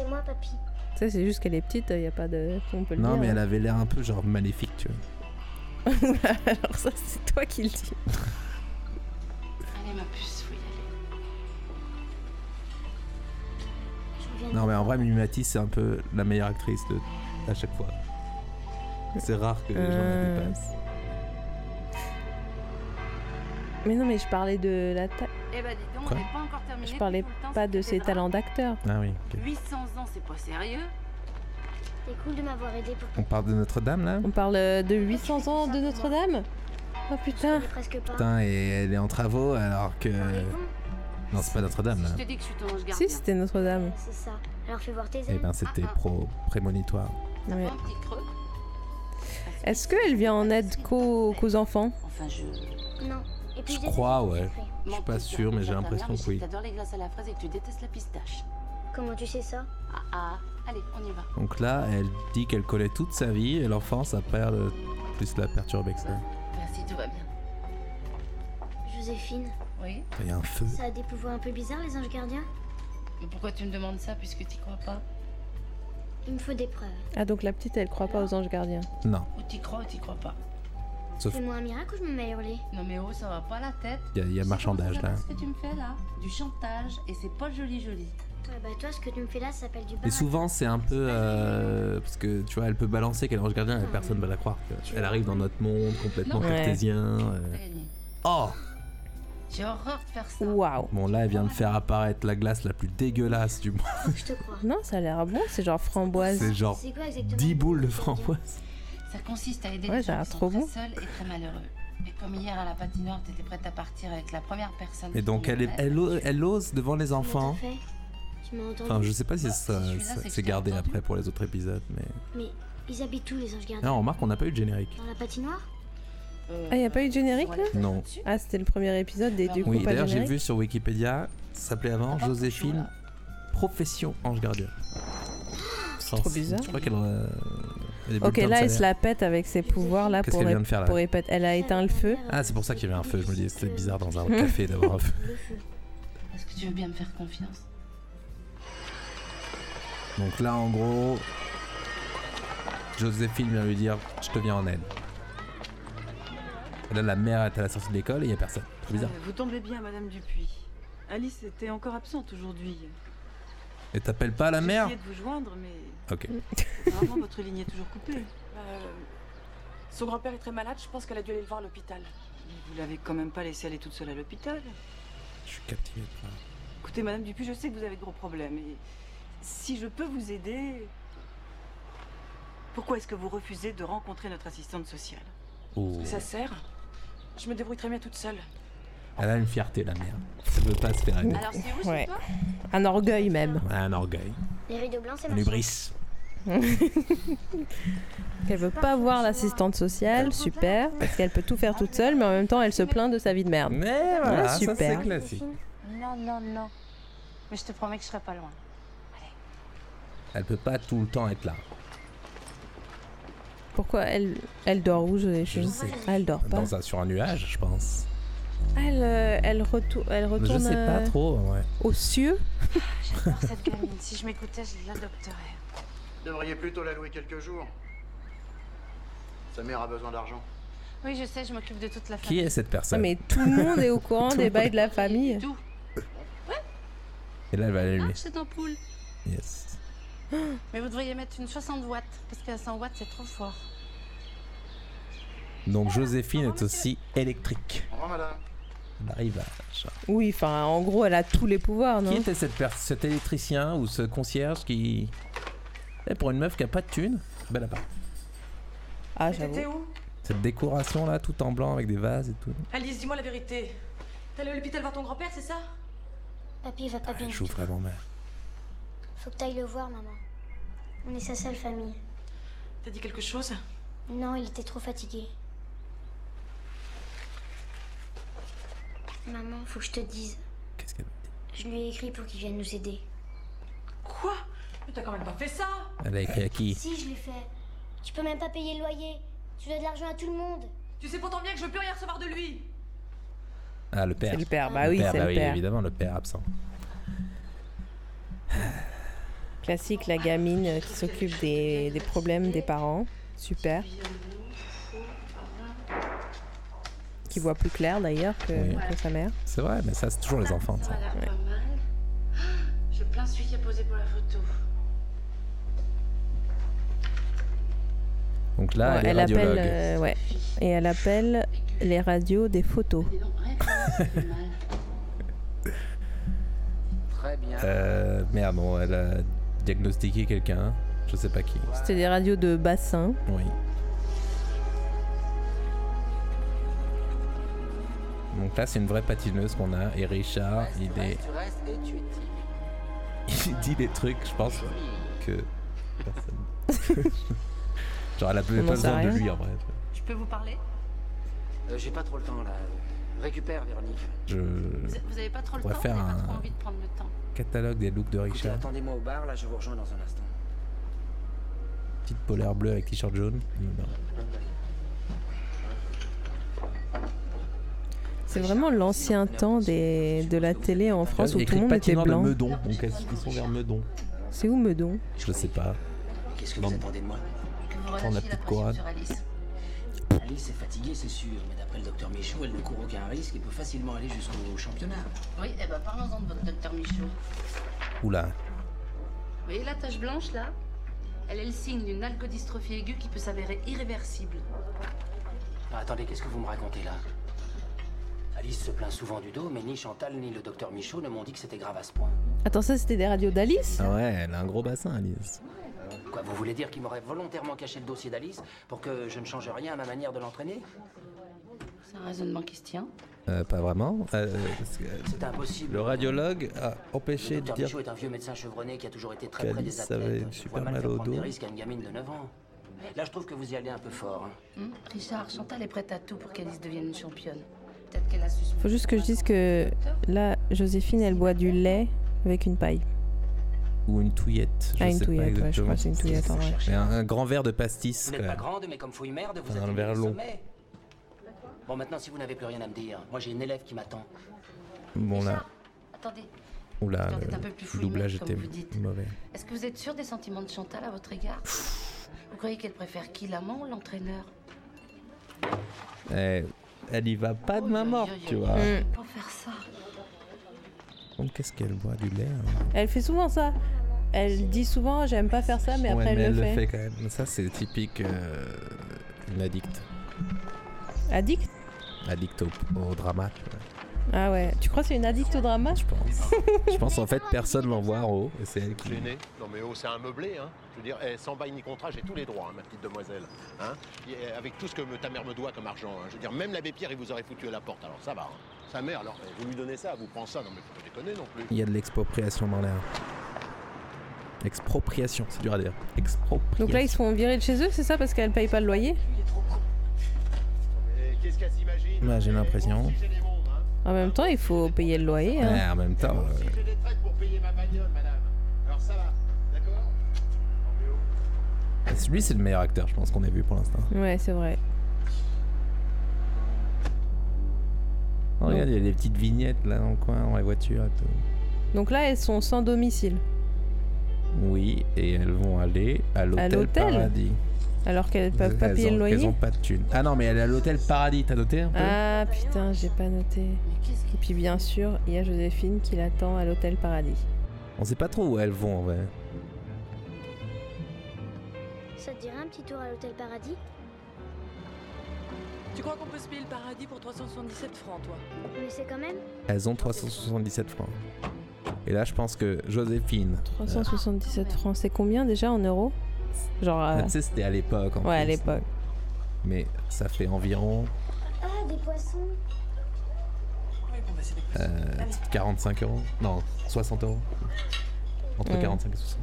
moi. Papy C'est moi, papy. Tu sais, c'est juste qu'elle est petite, il y a pas de... On peut le Non, dire. mais elle avait l'air un peu genre maléfique, tu vois. Alors ça, c'est toi qui le dis. Allez, ma puce, faut y aller. Non, mais en vrai, Mimati, c'est un peu la meilleure actrice de, à chaque fois. C'est rare que les gens la Euh. dépassent. Mais non, mais je parlais de la taille. Eh bah, dis donc, Quoi on n'est pas encore terminé. Je parlais puis tout le temps, pas de ses talents d'acteur. Ah oui, ok. 800 ans, c'est pas sérieux. C'est cool de m'avoir aidé pour On parle de Notre-Dame là? On parle euh, de 800 ans de Notre-Dame? Oh putain Je presque pas. Putain, et elle est en travaux alors que. Bon, Non, c'est pas Notre-Dame là. Je te dis que je suis ton ange gardien. Si, c'était Notre-Dame. C'est ça. Alors fais voir tes Eh ben, c'était pro prémonitoire. Ouais. pas un petit creux Est-ce qu'elle vient en aide qu'aux qu'aux enfants? Enfin, je. Non. Et puis Je crois, ouais. Je suis pas sûr, mais j'ai l'impression que oui. T'adores les glaces à la fraise et que tu détestes la pistache. Comment tu sais ça? Ah ah, allez, on y va. Donc là, elle dit qu'elle connaît toute sa vie et l'enfance a peur de plus la perturber que ça. Merci, tout va bien. Joséphine, Oui Il y a un feu. ça a des pouvoirs un peu bizarres, les anges gardiens? Mais pourquoi tu me demandes ça puisque t'y crois pas? Il me faut des preuves. Ah, donc la petite, elle croit pas aux anges gardiens. Non, Ou t'y crois ou t'y crois pas sauf Fais-moi un miracle ou je me mets à hurler Non mais oh, ça va pas la tête. il y a, y marchandage là. s'appelle ce que tu me fais là Du chantage et c'est pas joli joli. Ouais, bah toi, ce que tu me fais là, ça s'appelle du Et baratin. souvent, c'est un peu. euh, parce que tu vois, elle peut balancer qu'elle est ange gardien et personne va la croire. Elle arrive dans notre monde complètement Non. cartésien. euh. Allez, Oh J'ai horreur de faire ça. Waouh Bon, là, elle vient de faire apparaître la glace la plus dégueulasse du monde. Je te crois. Non, ça a l'air bon, c'est genre framboise. C'est genre C'est quoi exactement 10 boules de framboise. Ça consiste à aider Ouais, les gens qui sont trop très bon. seuls et très malheureux. Et comme hier à la patinoire, t'étais prête à partir avec la première personne. Et donc, elle, est- venait, elle, ose- elle ose devant les enfants. t'as fait? Tu m'as entendu? Enfin, je sais pas si Bah, ça, ça- c'est gardé entendu. après pour les autres épisodes, mais. Mais ils habitent où, les anges gardiens Non, on remarque qu'on n'a pas eu de générique. Dans la patinoire? Euh, Ah, y a pas eu de générique, là? Non. Ah, c'était le premier épisode et du coup, Oui, d'ailleurs, j'ai vu sur Wikipédia, ça s'appelait avant Ah, Joséphine, profession ange gardien. C'est trop bizarre. Je crois qu'elle. euh, Ok, là, elle se la pète avec ses pouvoirs là pour, vient de faire là pour répéter. Elle a éteint le feu. Ah, c'est pour ça qu'il y avait un feu. Je me disais, c'était bizarre dans un café d'avoir un feu. Est-ce que tu veux bien me faire confiance? Donc là, en gros, Joséphine vient lui dire Je te viens en aide. Et là, la mère est à la sortie de l'école et il n'y a personne. C'est bizarre. Euh, Vous tombez bien, Madame Dupuis. Alice était encore absente aujourd'hui. Et t'appelles pas la J'ai mère essayé de vous joindre, mais Ok. apparemment votre ligne est toujours coupée. Euh, son grand-père est très malade, je pense qu'elle a dû aller le voir à l'hôpital. Mais vous l'avez quand même pas laissée aller toute seule à l'hôpital. Je suis captivé. par- Écoutez, Madame Dupuis, je sais que vous avez de gros problèmes. Et si je peux vous aider, pourquoi est-ce que vous refusez de rencontrer notre assistante sociale? Oh. Ça sert Je me débrouille très bien toute seule. Elle a une fierté, la mère. Elle veut pas se faire aider. Alors c'est Ouais. toi Un orgueil même. Ouais, un orgueil. Les rideaux blancs, c'est Un hubris. qu'elle veut pas voir l'assistante sociale, super, parce qu'elle peut tout faire toute seule, mais en même temps elle se plaint de sa vie de merde. Mais voilà, ça c'est super. classique. Non, non, non. Mais je te promets que je serai pas loin. Elle peut pas tout le temps être là. Pourquoi elle, elle dort où Joséphine Je sais. Ah, Elle dort pas. Dans un, sur un nuage, je pense. Elle, euh, elle, retour- elle Je retourne sais pas euh, trop, ouais. aux cieux. J'adore cette gamine. Si je m'écoutais, je l'adopterais. Devriez plutôt la louer quelques jours. Sa mère a besoin d'argent. Oui, je sais, je m'occupe de toute la Qui famille. est cette Ah, personne mais tout le monde est au courant des bails de la famille. Tout. Et là, elle va l'allumer. Ah, cette ampoule. Yes. Mais vous devriez mettre une 60 watts, parce qu'à 100 watts, c'est trop fort. Donc Joséphine est aussi électrique. Au revoir, madame. L'arrivage. Oui, enfin, en gros, elle a tous les pouvoirs, non Qui était cette cet électricien ou ce concierge qui. Eh, pour une meuf qui a pas de thune, belle appart. Ah, Mais t'étais j'avoue. où? Cette décoration là, tout en blanc avec des vases et tout. Alice, dis-moi la vérité. T'es allé à l'hôpital voir ton grand-père, c'est ça? Papy il va pas bien. Elle du joue tout. vraiment mal. Faut que t'ailles le voir, maman. On est sa seule famille. T'as dit quelque chose? Non, il était trop fatigué. Maman, faut que je te dise. Qu'est-ce qu'elle Je lui ai écrit pour qu'il vienne nous aider. Quoi? Mais t'as quand même pas fait ça Elle a écrit à qui? Si, je l'ai fait. Tu peux même pas payer le loyer. Tu dois de l'argent à tout le monde. Tu sais pourtant bien que je veux plus rien recevoir de lui Ah, le père. C'est le père, bah oui, c'est bah le oui, père. évidemment, le père absent. Classique, la gamine qui s'occupe des, des problèmes des parents. Super. Qui voit plus clair d'ailleurs que, Oui. que sa mère. C'est vrai, mais ça, c'est toujours les enfants, ça. Ça a l'air pas mal. J'ai plein celui qui a posé pour la photo. Donc là, Ouais, elle est elle appelle, radiologue. euh, ouais, et elle appelle les radios des photos. Très bien. Euh, merde, bon, elle a diagnostiqué quelqu'un. Je sais pas qui. C'était des radios de bassin. Oui. Donc là, c'est une vraie patineuse qu'on a. Et Richard, il est. Tu restes et tu es timide. Il dit des trucs, je pense, que personne. Genre, elle a sait besoin de lui en vrai. Je peux vous parler? Euh, J'ai pas trop le temps là. Récupère, Véronique. Je. vous, avez pas trop le On va temps faire J'ai pas un- trop envie de prendre le temps. Catalogue des looks de Richard. attendez-moi au bar, là je vous rejoins dans un instant. Petite polaire bleue avec t-shirt jaune. Non. C'est vraiment l'ancien temps des, de la télé en France où a tout le monde était patinoire de blanc. Meudon. Donc qu'ils sont vers Meudon C'est où Meudon? Je sais pas. Qu'est-ce que vous attendez de moi? La petite pression couronne. sur Alice. Est fatiguée, c'est sûr, mais d'après le docteur Michaud, elle ne court aucun risque et peut facilement aller jusqu'au championnat. Oui, eh ben parlons-en de votre docteur Michaud. Oula. Vous voyez la tache blanche là? Elle est le signe d'une algodystrophie aiguë qui peut s'avérer irréversible. Ah, attendez, qu'est-ce que vous me racontez là? Alice se plaint souvent du dos, mais ni Chantal ni le docteur Michaud ne m'ont dit que c'était grave à ce point. Attends, ça c'était des radios d'Alice? Ah ouais, elle a un gros bassin, Alice. Quoi, vous voulez dire qu'il m'aurait volontairement caché le dossier d'Alice pour que je ne change rien à ma manière de l'entraîner? C'est un raisonnement qui se tient. Euh, pas vraiment. Euh, C'est impossible. le radiologue a empêché Le de docteur dire. Michaud est un vieux médecin chevronné qui a toujours été très près des avait athlètes. super Je vois mal mal au des dos. risques à une gamine de 9 ans. Là, je trouve que vous y allez un peu fort. hein. Hmm Richard, Chantal est prête à tout pour qu'Alice devienne une championne. Peut-être qu'elle a su se Faut juste que je dise que là, Joséphine, elle boit du lait avec une paille. Ou une touillette. Je Ah, une sais pas touillette, ouais, je crois que c'est une touillette en vrai. Mais un, un grand verre de pastis. Vous n'êtes pas grande, mais comme fouille merde, vous Enfin, êtes un verre long. Bon, maintenant, si vous n'avez plus rien à me dire, moi j'ai une élève qui m'attend. Bon là. Attendez, Oula, d'être le un peu plus le fouillement, doublage était vous dites. mauvais. est-ce que vous êtes sûr des sentiments de Chantal à votre égard? Vous croyez qu'elle préfère qui, l'amant ou l'entraîneur? Eh, elle y va pas de main morte, tu vois. Mm. Pour faire ça. Donc qu'est-ce qu'elle boit du lait hein? Elle fait souvent ça. Elle dit souvent j'aime pas faire ça, mais après Ouais, mais elle, le fait. quand même. Ça, c'est typique euh, une addict. Addict? Addict au, au drama. tu vois. Ah ouais. Tu crois que c'est une addict au drama Je pense. Je pense en fait personne l'envoie en haut c'est elle qui. Gêné Non mais oh, c'est un meublé, hein. Je veux dire, eh, sans bail ni contrat, j'ai tous les droits, hein, ma petite demoiselle. Hein Et, eh, avec tout ce que me- ta mère me doit comme argent. hein. Je veux dire, même l'abbé Pierre, il vous aurait foutu à la porte, alors ça va. hein. Sa mère, alors, eh, vous lui donnez ça, vous prend ça, non mais faut pas déconner non plus. Il y a de l'expropriation dans l'air. Expropriation, c'est dur à dire. Expropriation. Donc là, ils se font virer de chez eux, c'est ça Parce qu'elle paye pas le loyer qu'est-ce qu'elle s'imagine Ouais, j'ai l'impression. En même temps, il faut payer le loyer. hein. Ouais, en même temps. euh, J'ai des traites pour payer ma bagnole, madame. Alors ça va, d'accord? Lui, c'est le meilleur acteur, je pense, qu'on ait vu pour l'instant. Ouais, c'est vrai. Oh, regarde, il y a des petites vignettes là dans le coin, dans les voitures et tout. Donc là, elles sont sans domicile. Oui, et elles vont aller à l'hôtel l'hôtel Paradis. Alors qu'elles peuvent pas Elles payer ont- le loyer. Elles ont pas de thunes. Ah non, mais elle est à l'hôtel Paradis, t'as noté un peu Ah putain, j'ai pas noté. Et puis bien sûr, il y a Joséphine qui l'attend à l'hôtel Paradis. On sait pas trop où elles vont en vrai. Ça te dirait un petit tour à l'hôtel Paradis? Tu crois qu'on peut se payer le paradis pour 377 francs, toi? Mais c'est quand même. Elles ont 377 francs. Et là, je pense que Joséphine. 377 francs, c'est combien déjà en euros? Genre. euh, euh, Tu sais, c'était à l'époque. en Ouais, à l'époque. Mais ça fait environ Ah, des poissons euh, 45 euros. Non, 60 euros. Entre Ouais. 45 et 60.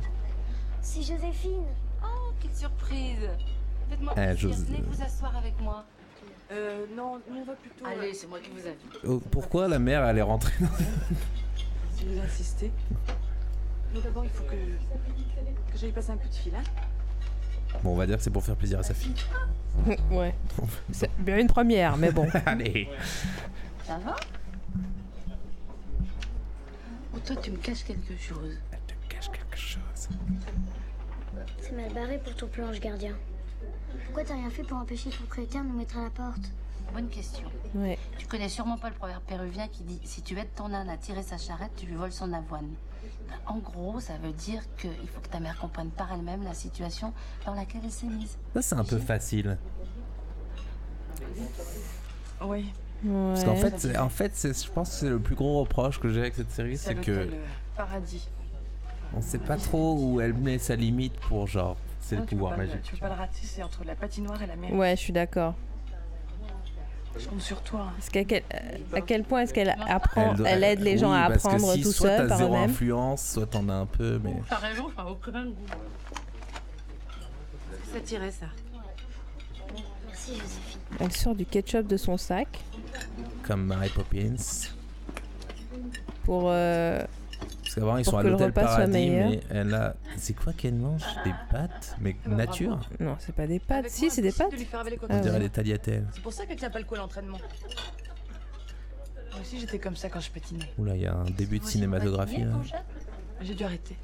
C'est Joséphine Oh, quelle surprise Faites-moi Eh, plaisir, José- venez vous asseoir avec moi. Euh, non, nous on va plutôt. Allez, c'est moi qui vous invite. Oh, pourquoi la mère, elle est rentrée dans... Si vous insistez. Mais d'abord, il faut que, que j'aille passer un coup de fil, hein Bon, on va dire que c'est pour faire plaisir à sa fille. ouais. C'est bien une première, mais bon. Allez. Ça va? Ou toi, tu me caches quelque chose Cache quelque chose. C'est mal barré pour ton planche gardien. Pourquoi t'as rien fait pour empêcher le propriétaire de nous mettre à la porte? Bonne question. Ouais. Tu connais sûrement pas le proverbe péruvien qui dit si tu aides ton âne à tirer sa charrette, tu lui voles son avoine. En gros, ça veut dire qu'il faut que ta mère comprenne par elle-même la situation dans laquelle elle s'est mise. Ça, c'est un peu facile. Oui. Parce qu'en fait, c'est- en fait c'est- je pense que c'est le plus gros reproche que j'ai avec cette série, C'est que Paradis. on sait pas trop où elle met sa limite pour genre, c'est le pouvoir magique. Tu peux pas le rater, c'est entre la patinoire et la mer. Ouais, je suis d'accord. Je compte sur toi. Parce qu'à quel, à quel point est-ce qu'elle apprend, elle, doit- aide les gens oui, à parce que apprendre si tout soit seul par zéro influence, soit t'en as un peu, mais T'as raison, ça n'a aucun goût. Ça tirait ça. Merci Joséphine. Elle sort du ketchup de son sac comme Mary Poppins. pour. euh, qu'avant ils Pour sont à l'hôtel Paradis, meilleur. mais elle a. C'est quoi qu'elle mange? Des pâtes? Mais nature? Non, c'est pas des pâtes. Avec Si, c'est des pâtes. de lui faire Ah On dirait des tagliatelles. C'est pour ça qu'elle tient pas le coup à l'entraînement. Moi aussi, j'étais comme ça quand je patinais. Oula, il y a un début de cinématographie là. J'ai dû arrêter.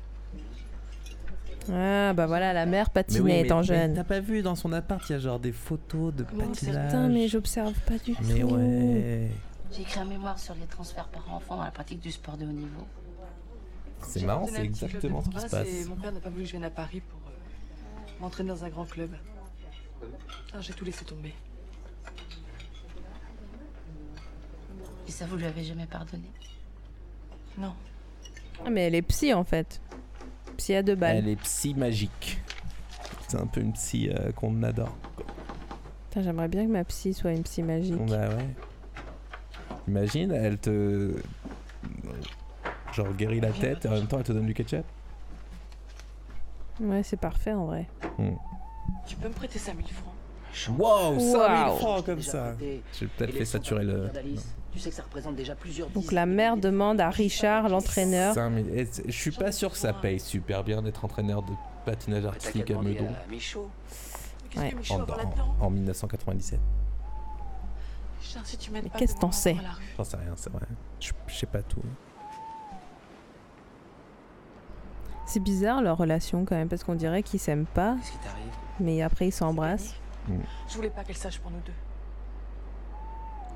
Ah, bah voilà, la mère Mais patinait étant mais jeune. T'as pas vu dans son appart, il y a genre des photos de patinage. Putain, mais j'observe pas du tout. Mais ouais. J'ai écrit un mémoire sur les transferts par enfant dans la pratique du sport de haut niveau. C'est marrant, c'est exactement ce qui se passe. et Mon père n'a pas voulu que je vienne à Paris pour euh, m'entraîner dans un grand club. Alors j'ai tout laissé tomber. Et ça, vous lui avez jamais pardonné? Non. Ah, mais elle est psy en fait. Psy à deux balles. Elle est psy magique. C'est un peu une psy euh, qu'on adore. Putain, J'aimerais bien que ma psy soit une psy magique. Bah ouais. Imagine, elle te. Genre guérit la tête et en même temps elle te donne du ketchup. Ouais, c'est parfait en vrai. Hmm. Tu peux me prêter 5000 francs Wow, 5000 Wow. francs comme ça. J'ai peut-être fait saturer le. par d'Alice, Tu sais que ça représente déjà plusieurs Donc la mère demande à Richard, l'entraîneur. 5000. Et c'est- Je suis pas sûr que ça paye super bien d'être entraîneur de patinage artistique à Meudon Ouais. en, en- là-dedans en 1997. Richard, si tu m'aides Mais pas, qu'est-ce que t'en sais. J'en sais rien, c'est vrai. Je je sais pas tout. C'est bizarre leur relation quand même, parce qu'on dirait qu'ils s'aiment pas, Qu'est-ce qui t'arrive? Mais après ils s'embrassent. Je voulais pas qu'elle sache pour nous deux.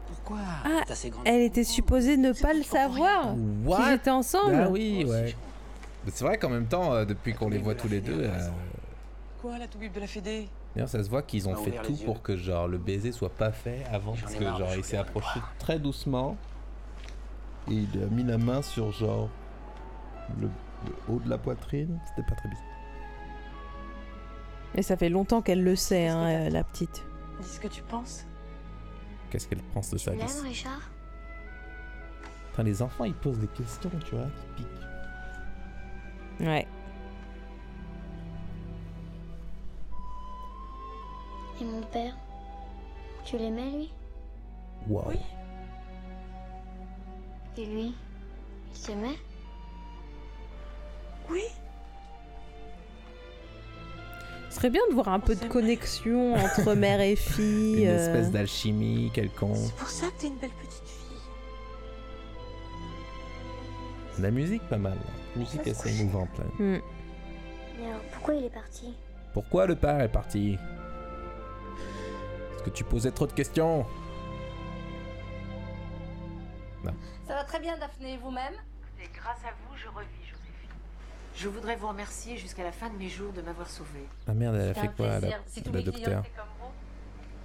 Pourquoi? Ah, Elle était supposée ne pas le savoir. What? Qu'ils étaient ensemble. Ah oui, ouais. Mais c'est vrai qu'en même temps, euh, depuis qu'on les voit tous les deux, euh, Quoi, la toubib de la Fédé? D'ailleurs ça se voit qu'ils ont fait tout pour que genre le baiser soit pas fait avant, parce que genre il s'est approché très doucement. Et il a mis la main sur genre le, le haut de la poitrine. C'était pas très bizarre. Mais ça fait longtemps qu'elle le sait, hein, euh, la petite. Dis ce que tu penses? Qu'est-ce qu'elle pense de ça Tu Richard? Les enfants, ils posent des questions, tu vois, qui piquent. Ouais. Et mon père? Tu l'aimais, lui? Oui. Et lui? Il t'aimait? Ce serait bien de voir un peu de connexion entre mère et fille. Une euh. espèce d'alchimie quelconque. C'est pour ça que t'es une belle petite fille. La musique, pas mal. La musique assez émouvante là. Hmm. Mais alors, pourquoi il est parti? Pourquoi le père est parti? Est-ce que tu posais trop de questions? Non. Ça va très bien, Daphné, et vous-même? Et grâce à vous, je revis. Je voudrais vous remercier jusqu'à la fin de mes jours de m'avoir sauvée. Ah merde, elle a C'est fait un quoi la, plaisir. Si tous la mes docteur étaient comme vous.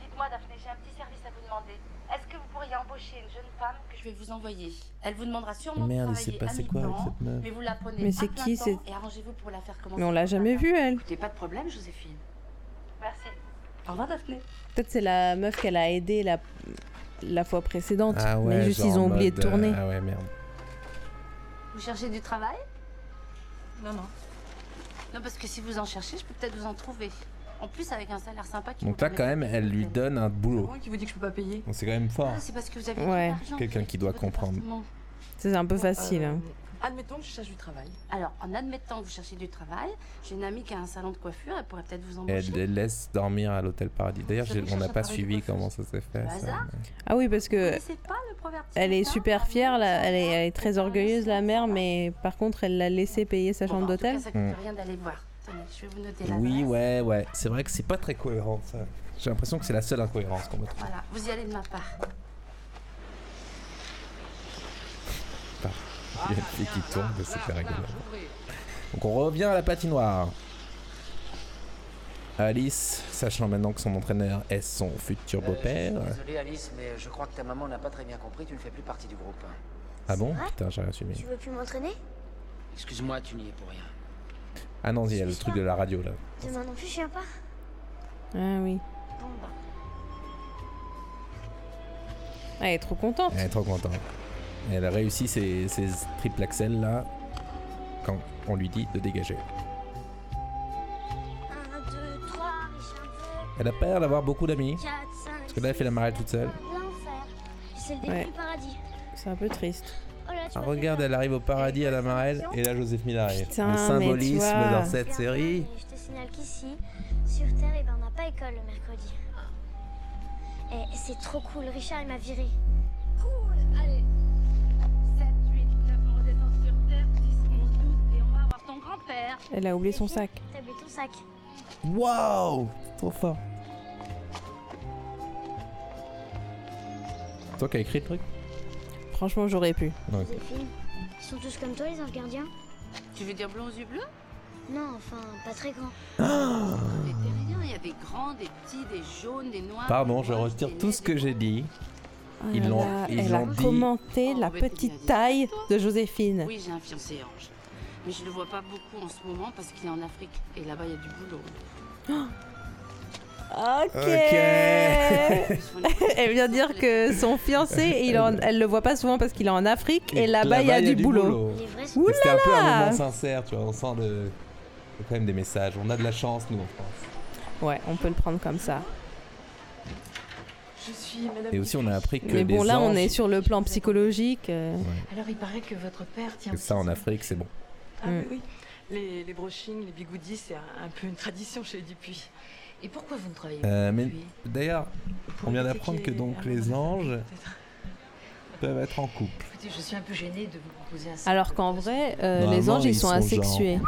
Dites-moi, Daphné, j'ai un petit service à vous demander. Est-ce que vous pourriez embaucher une jeune femme que je vais vous envoyer? Elle vous demandera sûrement Merde, de il s'est travailler passé à quoi avec cette meuf? Mais vous la prenez Mais à c'est plein qui, temps c'est- Et arrangez-vous pour la faire commencer. Mais on l'a jamais vue, elle. Écoutez, pas de problème, Joséphine. Merci. Au revoir, Daphné. Peut-être c'est la meuf qu'elle a aidée la, la fois précédente. Ah ouais, mais juste ils ont oublié de mode, euh, tourner. Ah ouais, merde. Vous cherchez du travail? Non, non. Non, parce que si vous en cherchez, je peux peut-être vous en trouver. En plus, avec un salaire sympa qui Donc là, quand même, elle lui donne un boulot. Moi qui vous dis que je peux pas payer. C'est quand même fort. Ah, c'est parce que vous avez Ouais. Quelqu'un qui doit comprendre. C'est un peu facile. hein. Admettons que je cherche du travail. Alors, en admettant que vous cherchez du travail, j'ai une amie qui a un salon de coiffure, elle pourrait peut-être vous embaucher. Elle les laisse dormir à l'hôtel Paradis. D'ailleurs, on n'a pas suivi comment ça s'est fait. Ça, Ah oui, parce que pas le elle est super fière, là, elle, est, elle est très orgueilleuse, la mère, mais par contre, elle l'a laissé payer sa chambre d'hôtel. ça coûte rien d'aller voir. Tenez, je vais vous noter la Oui, ouais, ouais. C'est vrai que c'est pas très cohérent, ça. J'ai l'impression que c'est la seule incohérence qu'on me trouve. Voilà, vous y allez de ma part. Il y a une fille qui tourne, c'est super rigolo. Donc on revient à la patinoire. Alice, sachant maintenant que son entraîneur est son futur beau-père. Désolé Alice, mais je crois que ta maman n'a pas très bien compris, tu ne fais plus partie du groupe. Ah bon? Putain, j'ai rien suivi. Tu veux plus m'entraîner? Excuse-moi, tu n'y es pour rien. Ah non, il y a le truc de la radio là. Demain non plus, je viens pas. Ah oui. Bon, bah. Ah, elle est trop contente. Elle est trop contente. Elle a réussi ses, ses triple axel là quand on lui dit de dégager. 1, 2, 3, Richard Elle a peur d'avoir beaucoup d'amis. 4, 5. Parce que là, elle fait la marée toute seule. C'est le début Ouais. du paradis. C'est un peu triste. Oh là, Ah, regarde, elle arrive au paradis à la marelle et là, Joseph Miller arrive. Putain, le symbolisme vois. dans cette série. Je te signale qu'ici, sur Terre, eh ben, on n'a pas école le mercredi. Et c'est trop cool. Richard, il m'a viré. Cool, Elle a oublié son sac. T'as oublié ton sac. Waouh Trop fort. Toi qui as écrit le truc? Franchement, j'aurais pu. Joséphine, ils sont tous comme toi, les anges gardiens Tu veux dire blond aux yeux bleus? Non, enfin, pas très t'es rien, il y a des grands, des petits, des jaunes, des noirs. Pardon, je retire tout ce que j'ai dit. Ah Ils l'ont- là, ils elle a dit. commenté Oh, la petite taille de Joséphine. Oui, j'ai un fiancé ange. Mais je le vois pas beaucoup en ce moment parce qu'il est en Afrique. Et là-bas, il y a du boulot. Ok. Elle vient dire que son fiancé, il en- elle le voit pas souvent parce qu'il est en Afrique et là-bas il y a du boulot. Et C'était un peu un moment sincère, tu vois. On sent le... quand même des messages. On a de la chance, nous, en France. Ouais, on peut le prendre comme ça. Je suis madame. Et aussi, on a appris que Mais bon, les là on est sur le plan psychologique. euh. Alors il paraît que votre père tient. que ça, en Afrique, c'est bon. Ah Mm. oui. Les, les brochings, les bigoudis, c'est un, un peu une tradition chez les Dupuis. Et pourquoi vous ne travaillez Euh, pas mais depuis? d'ailleurs, on vient d'apprendre que donc les anges peuvent être en couple. Écoutez, je suis un peu gênée de vous proposer un Alors qu'en vrai, euh, les anges ils ils sont sont asexués.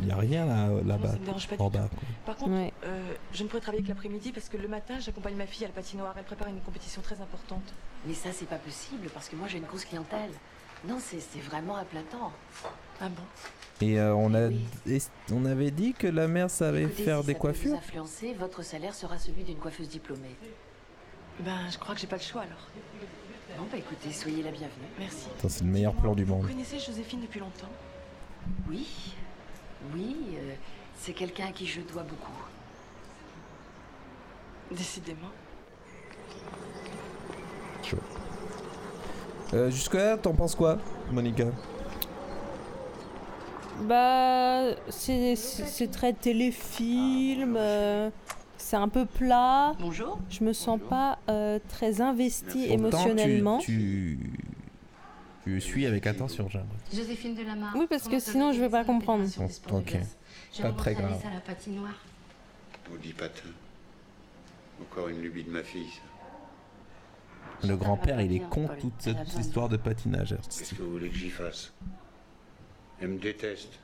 Il n'y a rien là, là-bas, en bas. Par contre, Ouais. euh, je ne pourrais travailler que l'après-midi parce que le matin, j'accompagne ma fille à la patinoire. Elle prépare une compétition très importante. Mais ça, c'est pas possible parce que moi j'ai une grosse clientèle. Non, c'est vraiment à. Ah bon? Et euh, on, a, Oui. on avait dit que la mère savait Écoutez, faire si des ça peut coiffures? Vous influencer, votre salaire sera celui d'une coiffeuse diplômée. Ben, je crois que j'ai pas le choix alors. Bon, bah écoutez, soyez la bienvenue. Merci. Attends, C'est le meilleur plan du Vous monde. connaissez Joséphine depuis longtemps? Oui, oui, euh, c'est quelqu'un à qui je dois beaucoup. Décidément. Euh, Jusque-là, t'en penses quoi, Monica? Bah, c'est très téléfilm. euh, c'est un peu plat. Bonjour. Je me sens pas euh, très tu- émotionnellement. Tu, tu suis avec attention, j'ai l'impression. Joséphine Delamarre. Oui, parce que sinon je vais pas comprendre. Bon, ok. Pas très grave. À la patinoire. Patin. Encore une lubie de ma fille, ça. Le grand-père, il est Paul. toute cette histoire de patinage. Qu'est-ce que vous voulez que j'y fasse? Elle me déteste.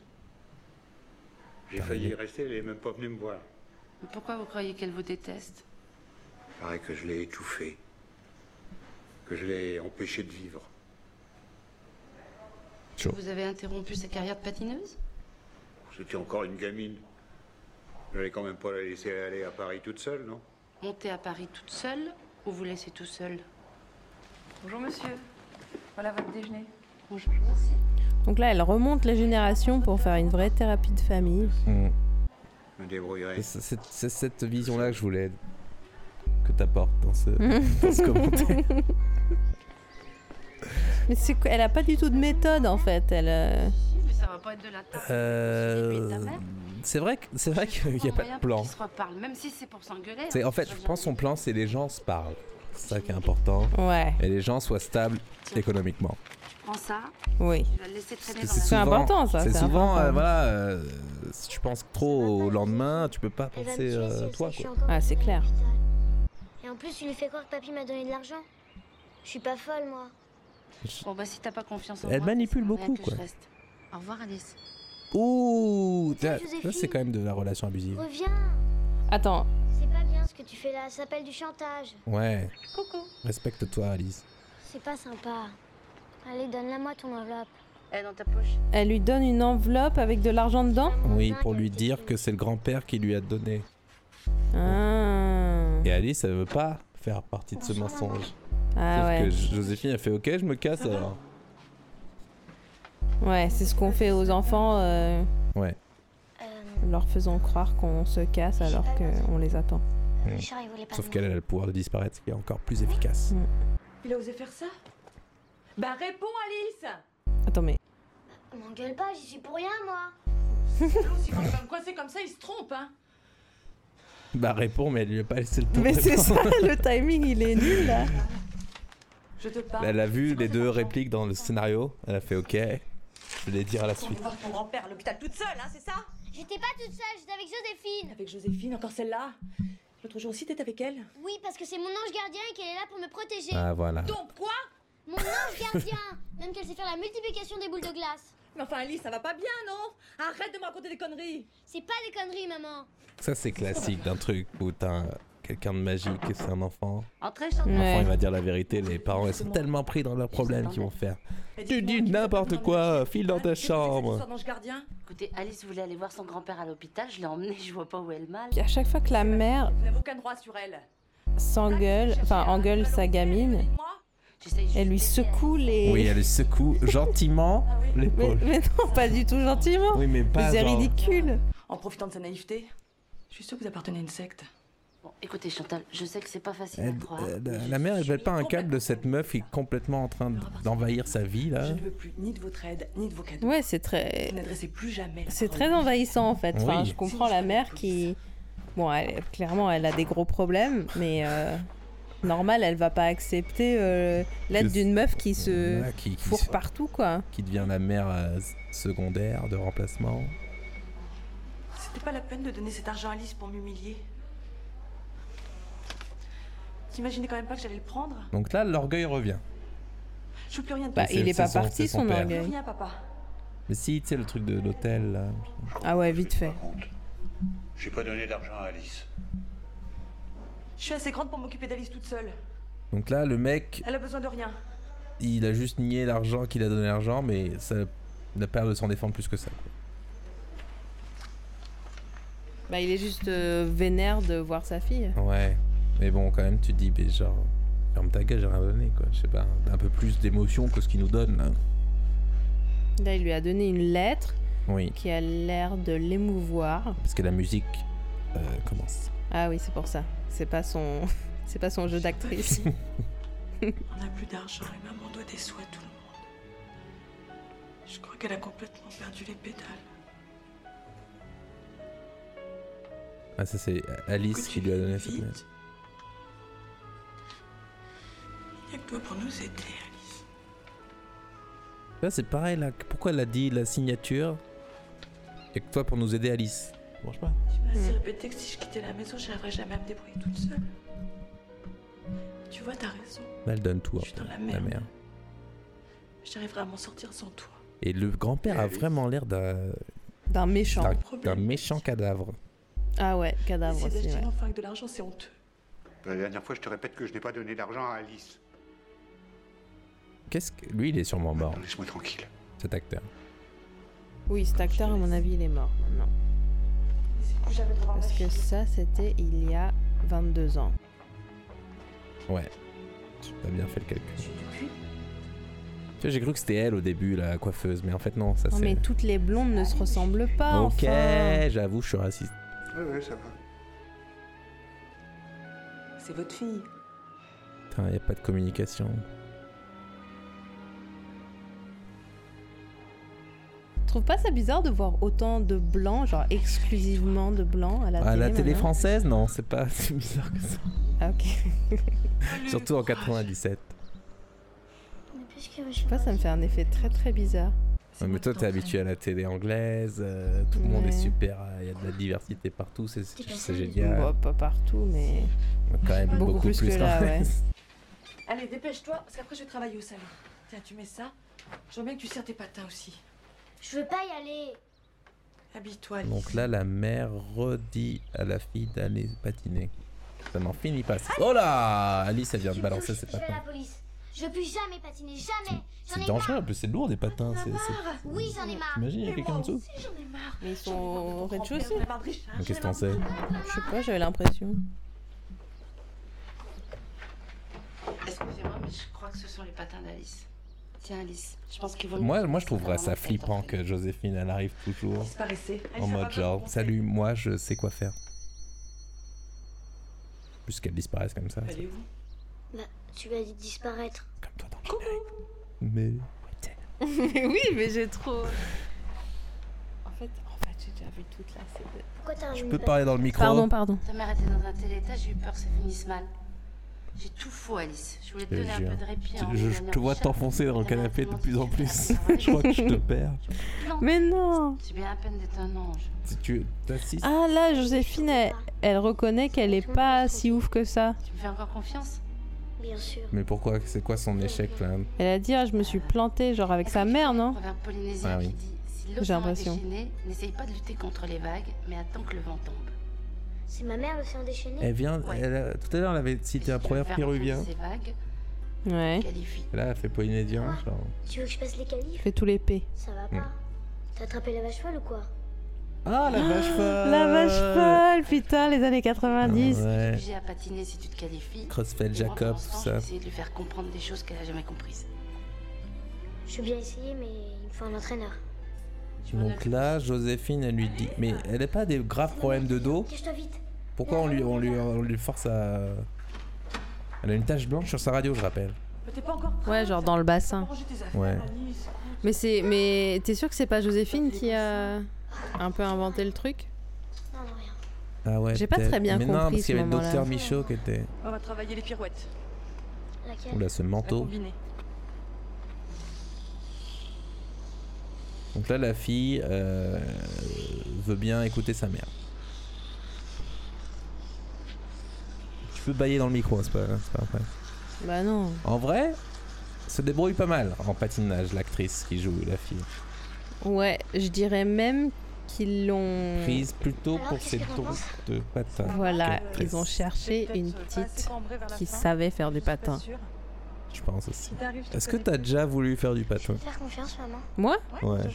J'ai failli y rester, elle est même pas venue me voir. Mais Pourquoi vous croyez qu'elle vous déteste? Il paraît que je l'ai étouffée. Que je l'ai empêchée de vivre. Vous avez interrompu sa carrière de patineuse? C'était encore une gamine. Je n'allais quand même pas la laisser aller à Paris toute seule, non? Monter à Paris toute seule ou vous laisser tout seul? Bonjour monsieur. Voilà votre déjeuner. Bonjour, merci. Donc là, elle remonte les générations pour faire une vraie thérapie de famille. Mm. Je me débrouillerai. C'est cette vision-là que je voulais que tu apportes dans ce, dans ce commentaire. Mais c'est quoi Elle a pas du tout de méthode en fait. Elle. euh, Mais ça va pas être de la tarte. Euh, c'est vrai que- c'est vrai qu'il n'y a pas de plan. Ils se reparlent, même si c'est pour s'engueuler. Hein, en fait, je pense son plan, c'est les gens se parlent. C'est ça qui est important. Ouais. Et les gens soient stables économiquement. Prends ça. Oui. C'est important, ça, C'est souvent, euh, voilà, euh, si tu penses trop au lendemain, tu peux pas penser euh, toi. Quoi. Ah, c'est clair. Et en plus, tu lui fais croire que papy m'a donné de l'argent. Je suis pas folle, moi. Bon, bah, si t'as pas confiance en Elle moi, manipule beaucoup, quoi. Au revoir, Alice. Ouh, ça c'est quand même de la relation abusive. Reviens. Attends. Ce que tu fais là. Ça s'appelle du chantage. Ouais, Coucou. respecte-toi, Alice. C'est pas sympa. Allez, donne-la moi ton enveloppe. Elle est dans ta poche. Elle lui donne une enveloppe avec de l'argent dedans? Oui, pour lui dire que c'est le grand-père qui lui a donné. Ah. Et Alice, elle veut pas faire partie de ce mensonge. Ah Sauf ouais. que Joséphine, elle fait OK, je me casse alors. Ouais, c'est ce qu'on fait aux enfants, euh, Ouais. leur faisant croire qu'on se casse alors qu'on les attend. Mm. Il pas Sauf qu'elle a le pouvoir de disparaître, ce qui est encore plus efficace. Il a osé faire ça? Bah réponds Alice Attends, mais. M'engueule pas, j'y suis pour rien, moi. L'autre, s'il va me coincer comme ça, il se trompe, hein Bah réponds, mais elle lui a pas laissé le temps. Mais c'est ça, le timing il est nul là. Je te parle. Elle a vu les deux répliques dans le scénario. Elle a fait OK. Je vais les dire à la Tu suite. voir ton grand-père à l'hôpital toute seule, hein, c'est ça? J'étais pas toute seule, j'étais avec Joséphine. Avec Joséphine, encore celle-là? L'autre jour aussi, t'étais avec elle Oui, parce que c'est mon ange gardien et qu'elle est là pour me protéger. Ah voilà. Donc quoi Mon ange gardien Même qu'elle sait faire la multiplication des boules de glace. Mais enfin, Alice, ça va pas bien, non Arrête de me raconter des conneries C'est pas des conneries, maman. Ça c'est classique d'un truc où t'as quelqu'un de magique et c'est un enfant. Entrez, Chantal. L'enfant il va dire la vérité, les parents ils sont tellement pris dans leurs problèmes qu'ils vont faire. Tu dis n'importe quoi, file dans ta chambre. Écoutez, Alice voulait aller voir son grand-père à l'hôpital. Je l'ai emmené, je vois pas où elle mal. Puis à chaque fois que la mère Vous n'avez aucun droit sur elle. s'engueule, enfin engueule sa gamine, elle lui secoue les. Oui, elle le secoue gentiment mais, l'épaule. mais non, pas du tout gentiment. Oui, mais pas C'est genre- ridicule. En profitant de sa naïveté, je suis sûre que vous appartenez à une secte. Bon, écoutez, Chantal, je sais que c'est pas facile Elle- à croire. euh, la, mère, elle veut pas un câble de cette meuf qui est complètement en train d'envahir sa vie là. Je ne veux plus ni de votre aide, ni de vos cadeaux. Ouais, c'est très. Vous n'adressez plus jamais. C'est très envahissant en fait. Enfin, je comprends la mère qui. Bon, elle, clairement, elle a des gros problèmes, mais euh, normal, elle va pas accepter euh, l'aide d'une meuf qui se qui- qui fourre se- partout, quoi. Qui devient la mère euh, secondaire de remplacement. C'était pas la peine de donner cet argent à Alice pour m'humilier? T'imaginais quand même pas que j'allais le prendre Donc là, l'orgueil revient. Je veux plus rien de Bah, il est c'est pas son- parti, c'est son son, père. Orgueil. rien, papa. Mais si, tu sais, le truc de l'hôtel là. Ah ouais, vite fait. J'ai pas donné d'argent à Alice. Je suis assez grande pour m'occuper d'Alice toute seule. Donc là, le mec, Elle a besoin de rien. il a juste nié l'argent qu'il a donné l'argent, mais ça n'a pas de s'en défendre plus que ça. quoi. Bah, il est juste euh, vénère de voir sa fille. Ouais. Mais bon, quand même, tu te dis, mais genre, ferme ta gueule, j'ai rien donné, quoi. Je sais pas, un peu plus d'émotion que ce qu'il nous donne, là. Là, il lui a donné une lettre Oui, qui a l'air de l'émouvoir. parce que la musique euh, commence. Ah oui, c'est pour ça. C'est pas son, c'est pas son jeu d'actrice. On n'a plus d'argent et maman doit des sous à tout le monde. Je crois qu'elle a complètement perdu les pédales. Ah, ça, c'est Alice qui lui a donné cette lettre. Il n'y a que toi pour nous aider, Alice. Là, c'est pareil, là. Pourquoi elle a dit la signature Et que toi pour nous aider, Alice? Ça marche pas. Tu m'as assez répété que si je quittais la maison, j'arriverais jamais à me débrouiller toute seule. Tu vois, t'as raison. Elle donne tout, Je suis après, dans la la merde. J'arriverai à m'en sortir sans toi. Et le grand-père a vraiment l'air d'un D'un méchant. d'un- méchant cadavre. Ah ouais, cadavre aussi, d'acheter ouais. de l'argent, c'est honteux. La dernière fois, je te répète que je n'ai pas donné d'argent à Alice. Qu'est-ce que. Lui, il est sûrement mort. Laisse-moi tranquille. Cet acteur. Oui, cet acteur, à mon avis, il est mort maintenant. Parce que ça, c'était il y a 22 ans. Ouais. J'ai pas bien fait le calcul. Tu vois, j'ai cru que c'était elle au début, la coiffeuse, mais en fait, non, ça Non, c'est. mais toutes les blondes ne se ressemblent pas, Ok, enfin. j'avoue, je suis raciste. Oui, oui, ça va. C'est votre fille. Putain, y a pas de communication. Trouves pas ça bizarre de voir autant de blancs, genre exclusivement de blancs à la À télé la télé maintenant française, non, c'est pas si bizarre que ça. Ah, ok. Surtout en 97. Je sais pas, ça me fait un effet très très bizarre. Ouais, mais toi, t'es habitué à la télé anglaise, euh, tout le monde est super, il y a de la diversité partout, c'est génial. Bon, pas partout, mais. Quand même beaucoup, Beaucoup plus plus, que là, ouais. Allez, dépêche-toi, parce qu'après je vais travailler au salon. Tiens, tu mets ça. Je veux bien que tu serres tes patins aussi. Je veux pas y aller. Habille-toi, Alice. Donc là, la mère redit à la fille d'aller patiner. Ça n'en finit pas. Oh là Alice, elle vient de balancer ses Je vais à la patins. police. Je plus jamais patiner, jamais. C'est dangereux, en plus c'est lourd des patins. c'est- Oui, j'en ai marre. T'imagines, il y a quelqu'un en dessous J'en ai marre. Mais ils sont au rez-de-chaussée. Qu'est-ce que t'en sais Je sais pas, j'avais l'impression. Excusez-moi, mais je crois que ce sont les patins d'Alice. Tiens, Alice, je pense qu'il vaut mieux Moi, moi je trouverais ça flippant que Joséphine, elle arrive toujours Disparaissez. En mode genre, salut, moi je sais quoi faire. Plus qu'elle disparaisse comme ça. Elle est où? Bah, tu lui as dit de disparaître. Mais. oui, mais j'ai trop. En fait, en fait, j'ai déjà vu toute la série. Pourquoi t'as Je peux parler dans le micro? Pardon, pardon. Ta mère était dans un tel état, j'ai eu peur que ça finisse mal. J'ai tout faux, Alice. Je voulais te donner un peu de répit. Je, en je- te vois t'enfoncer dans le canapé de plus en plus. je crois que je te perds. Mais non J'ai bien à peine d'être un ange. Si tu t'assistes. Ah là, Joséphine, elle, elle reconnaît qu'elle est pas si ouf que ça. Tu me fais encore confiance? Bien sûr. Mais pourquoi? C'est quoi son échec là? Elle a dit, ah, je me suis plantée, genre avec sa mère, non? Ah oui. J'ai l'impression. n'essaye pas de lutter contre les vagues, mais attends que le vent tombe. C'est ma mère, l'océan déchaîné Elle vient. elle a- tout à l'heure, elle avait cité un proverbe péruvien. Ouais. qualifie. Là, elle fait polynésien. Genre. Tu veux que je passe les qualifs Fait tous les P. Ça va pas. T'as attrapé la vache folle ou quoi Ah, la vache folle La vache folle, putain, les années 90. Ah Ouais. J'ai à patiner si tu te qualifies. Crossfell Jacob, tout ça. Je vais essayer de lui faire comprendre des choses qu'elle a jamais comprises. Je veux bien essayer, mais il me faut un entraîneur. Donc là, Joséphine, elle lui dit. Mais elle n'a pas des graves problèmes de dos Cache-toi vite. Pourquoi on lui, on, lui, on lui force à. Elle a une tache blanche sur sa radio, je rappelle. Ouais, genre dans le bassin. Ouais. Mais c'est, mais t'es sûr que c'est pas Joséphine qui a un peu inventé le truc? Non, non, rien. Ah ouais. J'ai pas très bien Mais non, compris parce qu'il y avait le docteur. Michaud qui était. On va travailler les pirouettes. Laquelle? Oula, ce manteau. Donc là, la fille euh, veut bien écouter sa mère. Tu peux bailler dans le micro, c'est pas, c'est pas vrai. Bah non. En vrai, se débrouille pas mal en patinage, l'actrice qui joue la fille. Ouais, je dirais même qu'ils l'ont. Prise plutôt Alors, pour qu'est-ce ses que t'en trucs penses de patin. Voilà, ils ont cherché une petite qui savait faire du patin. Je pense aussi. Est-ce que t'as déjà voulu faire du patin? Faire confiance, maman. Moi? Ouais.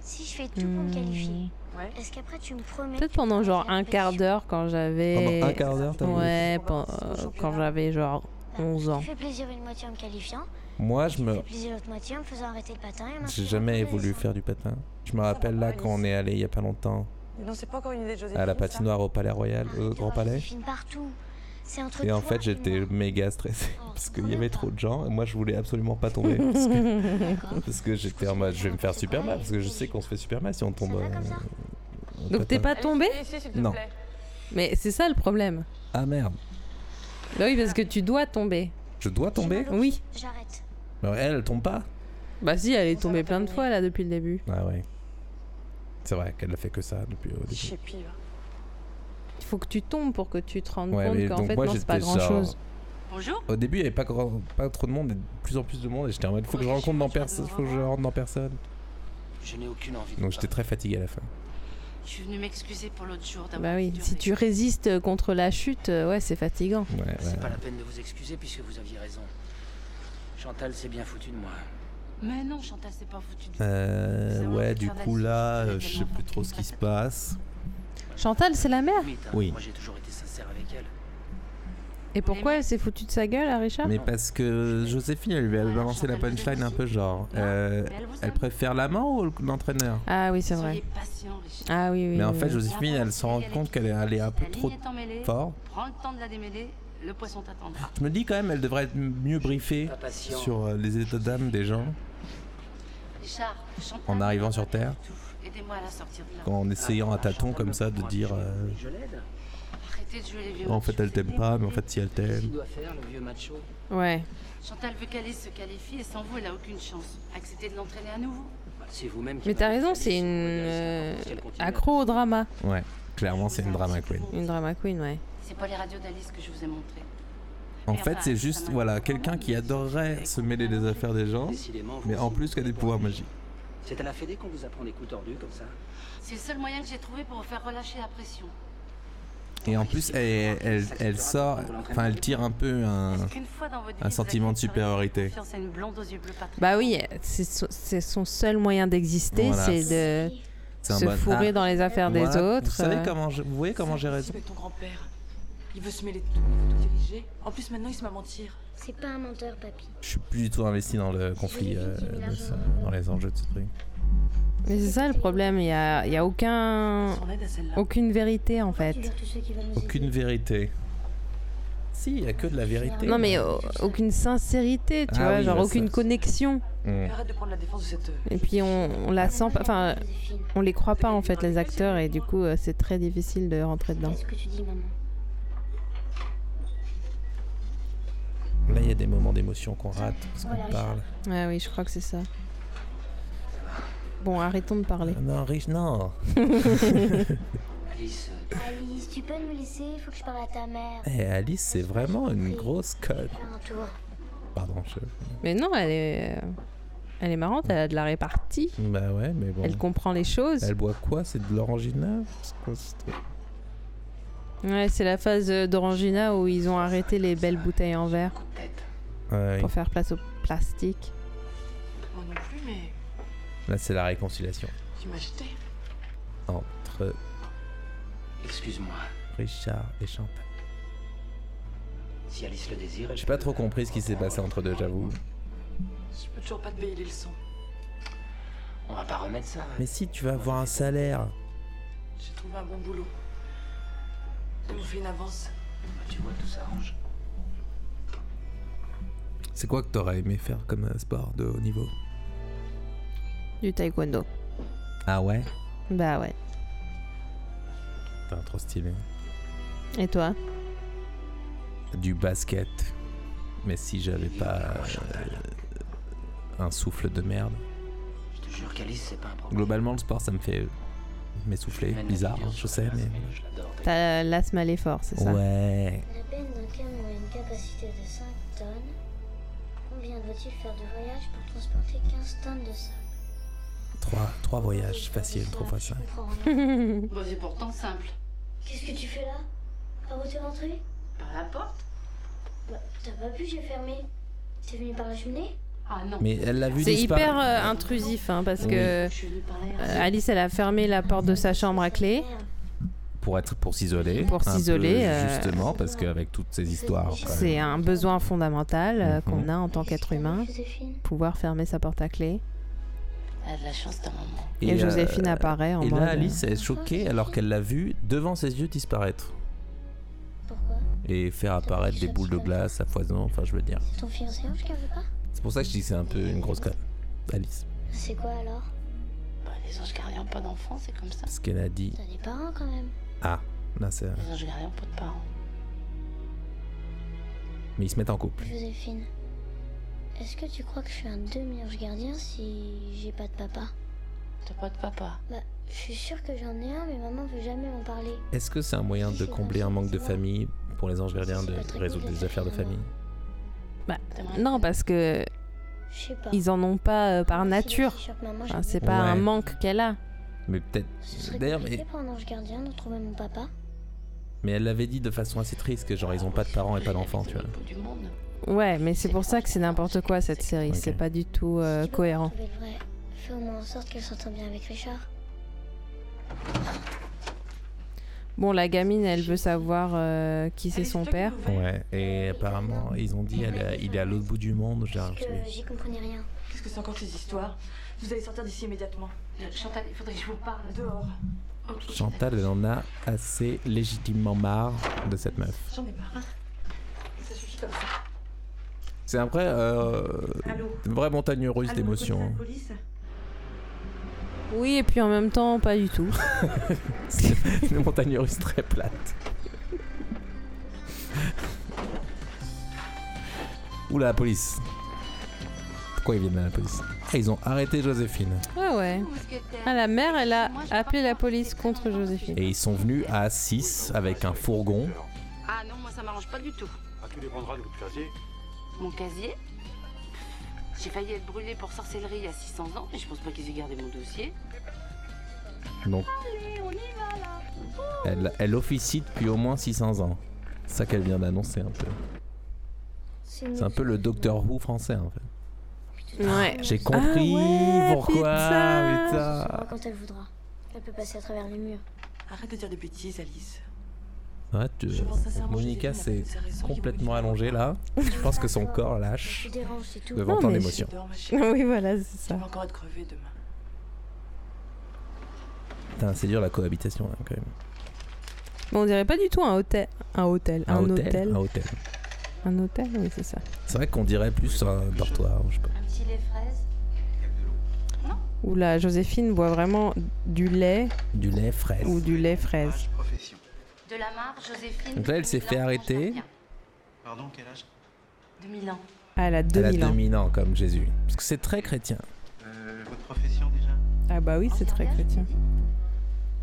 Si je fais tout pour me qualifier, Ouais. est-ce qu'après tu me promets Peut-être pendant tu genre un quart d'heure quand j'avais. Pendant un quart d'heure, t'as Ouais, pen- euh, quand j'avais genre 11 ans. Tu fais plaisir une moitié en me qualifiant, Moi, je tu me. fais plaisir l'autre moitié en me faisant arrêter le patin et J'ai jamais voulu faire du patin. Je me rappelle là quand on est allé il y a pas longtemps Mais non, c'est pas encore une idée de Joséphine. à la ça. patinoire au Palais Royal, au Grand Palais. Filme partout. C'est entre Et en fait, j'étais méga stressé parce qu'il y avait trop de gens et moi je voulais absolument pas tomber parce que, parce que j'étais en mode je vais me faire super mal parce que je sais qu'on se fait super mal si on tombe. euh, Donc t'es pas tombé Non. Mais c'est ça le problème. Ah merde. Bah oui, parce que tu dois tomber. Je dois tomber Oui. J'arrête. Mais elle, elle tombe pas Bah si, elle est tombée plein de fois là depuis le début. Ah ouais. C'est vrai qu'elle a fait que ça depuis au début. Chippy, va. Il faut que tu tombes pour que tu te rendes Ouais, compte qu'en fait moi, non, c'est pas j'étais grand genre- chose. Bonjour. Au début, il n'y avait pas, grand- pas trop de monde et de plus en plus de monde et j'étais en mode faut que je rencontre dans personne, faut que je rentre dans personne. Je n'ai aucune envie de Donc j'étais très fatigué à la fin. Je suis venue m'excuser pour l'autre jour d'avoir Bah oui, si tu résistes contre la chute, euh, ouais, c'est fatigant. Ouais, C'est pas la peine de vous excuser puisque vous aviez raison. Chantal s'est bien foutu de moi. Mais non, Chantal, c'est pas foutu de Euh, ouais, du coup là, euh, je sais plus trop ce qui se passe. Chantal, c'est la mère. Oui. Moi j'ai toujours été sincère avec elle. Et pourquoi elle s'est foutue de sa gueule à Richard Mais parce que Joséphine, elle lui avait balancé la punchline un peu genre. euh, elle préfère l'amant ou l'entraîneur Ah oui, c'est vrai. Ah oui, oui. Mais en fait. Joséphine, elle se rend compte qu'elle est allée un peu trop fort. Prends le temps de la démêler, le poisson t'attendra. Je me dis quand même, elle devrait être mieux briefée sur euh, les états d'âme des gens en arrivant sur Terre, aidez-moi à la sortir de là. en essayant à tâtons comme ça de dire. euh. Arrêtez de jouer les vieux en fait, elle t'aime pas, mais en fait, si elle Qu'est-ce t'aime. qu'il doit faire, le vieux macho? Ouais. Chantal veut qu'Alice se qualifie et sans vous, elle a aucune chance. Acceptez de l'entraîner à nouveau. Bah, C'est vous-même qui Mais t'as raison, c'est une euh, accro au drama. Ouais, clairement, c'est une drama queen. Une drama queen, ouais. C'est pas les radios d'Alice que je vous ai montrées. En fait, c'est juste voilà quelqu'un qui adorerait se mêler des affaires des gens, mais en plus qui a des pouvoirs magiques. C'est à la Fédé qu'on vous apprend des coups tordus comme ça C'est le seul moyen que j'ai trouvé pour vous faire relâcher la pression. Et en plus, elle, elle, elle sort, enfin, elle tire un peu un, sentiment de supériorité. Bah oui, c'est so- c'est son seul moyen d'exister, Voilà. c'est de se bon- fourrer Ah, dans les affaires des autres. Vous savez comment, je- vous voyez comment j'ai raison avec ton grand-père. Il veut se mêler de tout, il veut tout diriger. En plus, maintenant, il se met à mentir. C'est pas un menteur, papy. Je suis plus du tout investi dans le conflit, euh, de ce- dans les enjeux de ce truc. Mais c'est ça le problème, il y a, il y a aucun, aucune vérité en fait. Aucune vérité. Si, il y a que de la vérité. Non mais euh, aucune sincérité, tu Ah vois, oui, genre bah, aucune ça- connexion. Mm. Arrête de prendre la défense de cette. euh, Et puis on, on la sent pas, enfin, on les croit pas en fait les acteurs et du coup euh, c'est très difficile de rentrer dedans. Qu'est-ce que tu dis, maman? Là, il y a des moments d'émotion qu'on rate parce qu'on Voilà, parle. Ouais oui, je crois que c'est ça. Bon, arrêtons de parler. Non, Rich, non. Alice, Alice, tu peux nous laisser? Il faut que je parle à ta mère. Eh, Alice, c'est vraiment une grosse conne. Faire un tour. Pardon, je... Mais non, elle est, euh, elle est marrante, elle a de la répartie, Bah ouais, mais bon. elle comprend les choses. Elle boit quoi? C'est de l'orangina C'est quoi ce truc Ouais, c'est la phase euh, d'Orangina où ils ont arrêté les belles bouteilles en verre Ouais, pour faire place au plastique. Moi non plus, mais Là, c'est la réconciliation tu m'as jeté. entre excuse-moi. Richard et Chantal. Si Alice le désire, J'ai pas trop compris ce qui s'est passé entre deux, j'avoue. Je peux toujours pas te payer les leçons. On va pas remettre ça. Mais si, tu vas avoir un salaire. J'ai trouvé un bon boulot. Fait une avance. Tu vois, tout s'arrange. C'est quoi que t'aurais aimé faire comme euh, sport de haut niveau? Du taekwondo. Ah ouais? Bah ouais. T'es trop stylé. Et toi? Du basket. Mais si j'avais pas euh, un souffle de merde. Je te jure qu'Alice, c'est pas un problème. Globalement, le sport, ça me fait m'essouffler. Bizarre, hein, je sais, mais. T'as l'asthme à l'effort, c'est ça Ouais. La peine d'un camion a une capacité de 5 tonnes. Combien doit-il faire de voyage pour transporter 15 tonnes de sable Trois, trois voyages faciles, trois fois cinq. Bah, c'est pourtant simple. Qu'est-ce que tu fais là? Par où t'es rentré? Par la porte Bah, t'as pas pu, j'ai fermé. T'es venu par la cheminée? Ah non. Mais elle l'a vu C'est hyper euh, intrusif hein, parce Oui. que euh, Alice elle a fermé la porte de sa chambre à clé. Pour être pour s'isoler. Pour s'isoler, euh, Justement, parce qu'avec toutes ces histoires. C'est un besoin fondamental euh, Mhm. qu'on a en tant qu'être humain, Joséphine pouvoir fermer sa porte à clé. Elle a de la chance ta maman. Et Joséphine apparaît en Et mode, là, euh, Alice est choquée alors qu'elle l'a vu devant ses yeux disparaître. Pourquoi? Et faire apparaître des boules de glace à foison, enfin, je veux dire. Ton fiancé Ange qui veut pas? C'est pour ça que je dis que c'est un peu une grosse conne, Alice. C'est quoi alors? Bah, les anges gardiens, pas d'enfants, c'est comme ça. Ce qu'elle a dit. T'as des parents quand même. Ah, Là, c'est. Les anges gardiens ont pas de parents. Mais ils se mettent en couple. Joséphine, est-ce que tu crois que je suis un demi-ange gardien si j'ai pas de papa? T'as pas de papa? Bah, je suis sûre que j'en ai un, mais maman veut jamais m'en parler. Est-ce que c'est un moyen de combler un manque de famille pour les anges gardiens de résoudre des affaires de famille Bah, non, parce que Je sais pas. ils en ont pas euh, par nature. je c'est pas un manque qu'elle a. Mais peut-être. D'ailleurs, mais, pour un ange gardien de trouver mon papa. mais elle l'avait dit de façon assez triste que genre ils ont pas de parents et pas d'enfants, tu vois. Du monde. Ouais, mais c'est pour ça que c'est n'importe quoi cette série. C'est pas du tout euh, cohérent. Trouver le vrai. Fais au moins en sorte qu'elle s'entende bien avec Richard. Bon, la gamine, elle veut savoir euh, qui c'est son père. Ouais, et apparemment, ils ont dit elle, est- il est à l'autre bout du monde. Genre, Que j'y comprenais rien. Qu'est-ce que c'est encore ces histoires? Vous allez sortir d'ici immédiatement. Chantal, il faudrait que je vous parle. Dehors. Chantal, elle en a assez légitimement marre de cette meuf. J'en ai marre. Ça suffit comme ça. C'est un vrai, euh, une vraie montagne russe d'émotions. hein. Oui, et puis en même temps, pas du tout. C'est une montagne russe très plate. Oula, la police. Pourquoi ils viennent à la police Ah, ils ont arrêté Joséphine. Ouais, ouais. Ah, la mère, elle a appelé la police contre Joséphine. Et ils sont venus à 6 avec un fourgon. Ah non, moi ça m'arrange pas du tout. Ah, tu dépendras de votre casier. Mon casier J'ai failli être brûlée pour sorcellerie il y a 600 ans, mais je pense pas qu'ils aient gardé mon dossier. Donc, Allez, on y va là elle, elle officie depuis au moins 600 ans. C'est ça qu'elle vient d'annoncer un peu. C'est un peu le Docteur Who français en fait. Ouais. J'ai compris Ah ouais, pourquoi, putain. putain. Quand elle voudra. Elle peut passer à travers les murs. Arrête de dire des bêtises, Alice. Ouais, tu- Je Monica s'est complètement allongée là. Je pense que son corps lâche Je dérange, devant Non, tant d'émotions. Oui, voilà, c'est ça. Vas encore être crevé demain. Putain, c'est dur la cohabitation hein, quand même. Mais on dirait pas du tout un hôtel. Un hôtel. Un, hôtel. Un hôtel. Un hôtel, oui, c'est ça. C'est vrai qu'on dirait plus un dortoir, je sais pas. Un petit lait fraise Où la Joséphine boit vraiment du lait Du lait fraise. ou du lait fraise. De la mare, Joséphine. Donc là, elle s'est 2000 fait arrêter. Pardon, quel âge? 2000 ans. Ah, elle a Elle 2000 a ans. 2000 ans comme Jésus. Parce que c'est très chrétien. euh, Votre profession déjà? Ah bah oui, c'est très chrétien.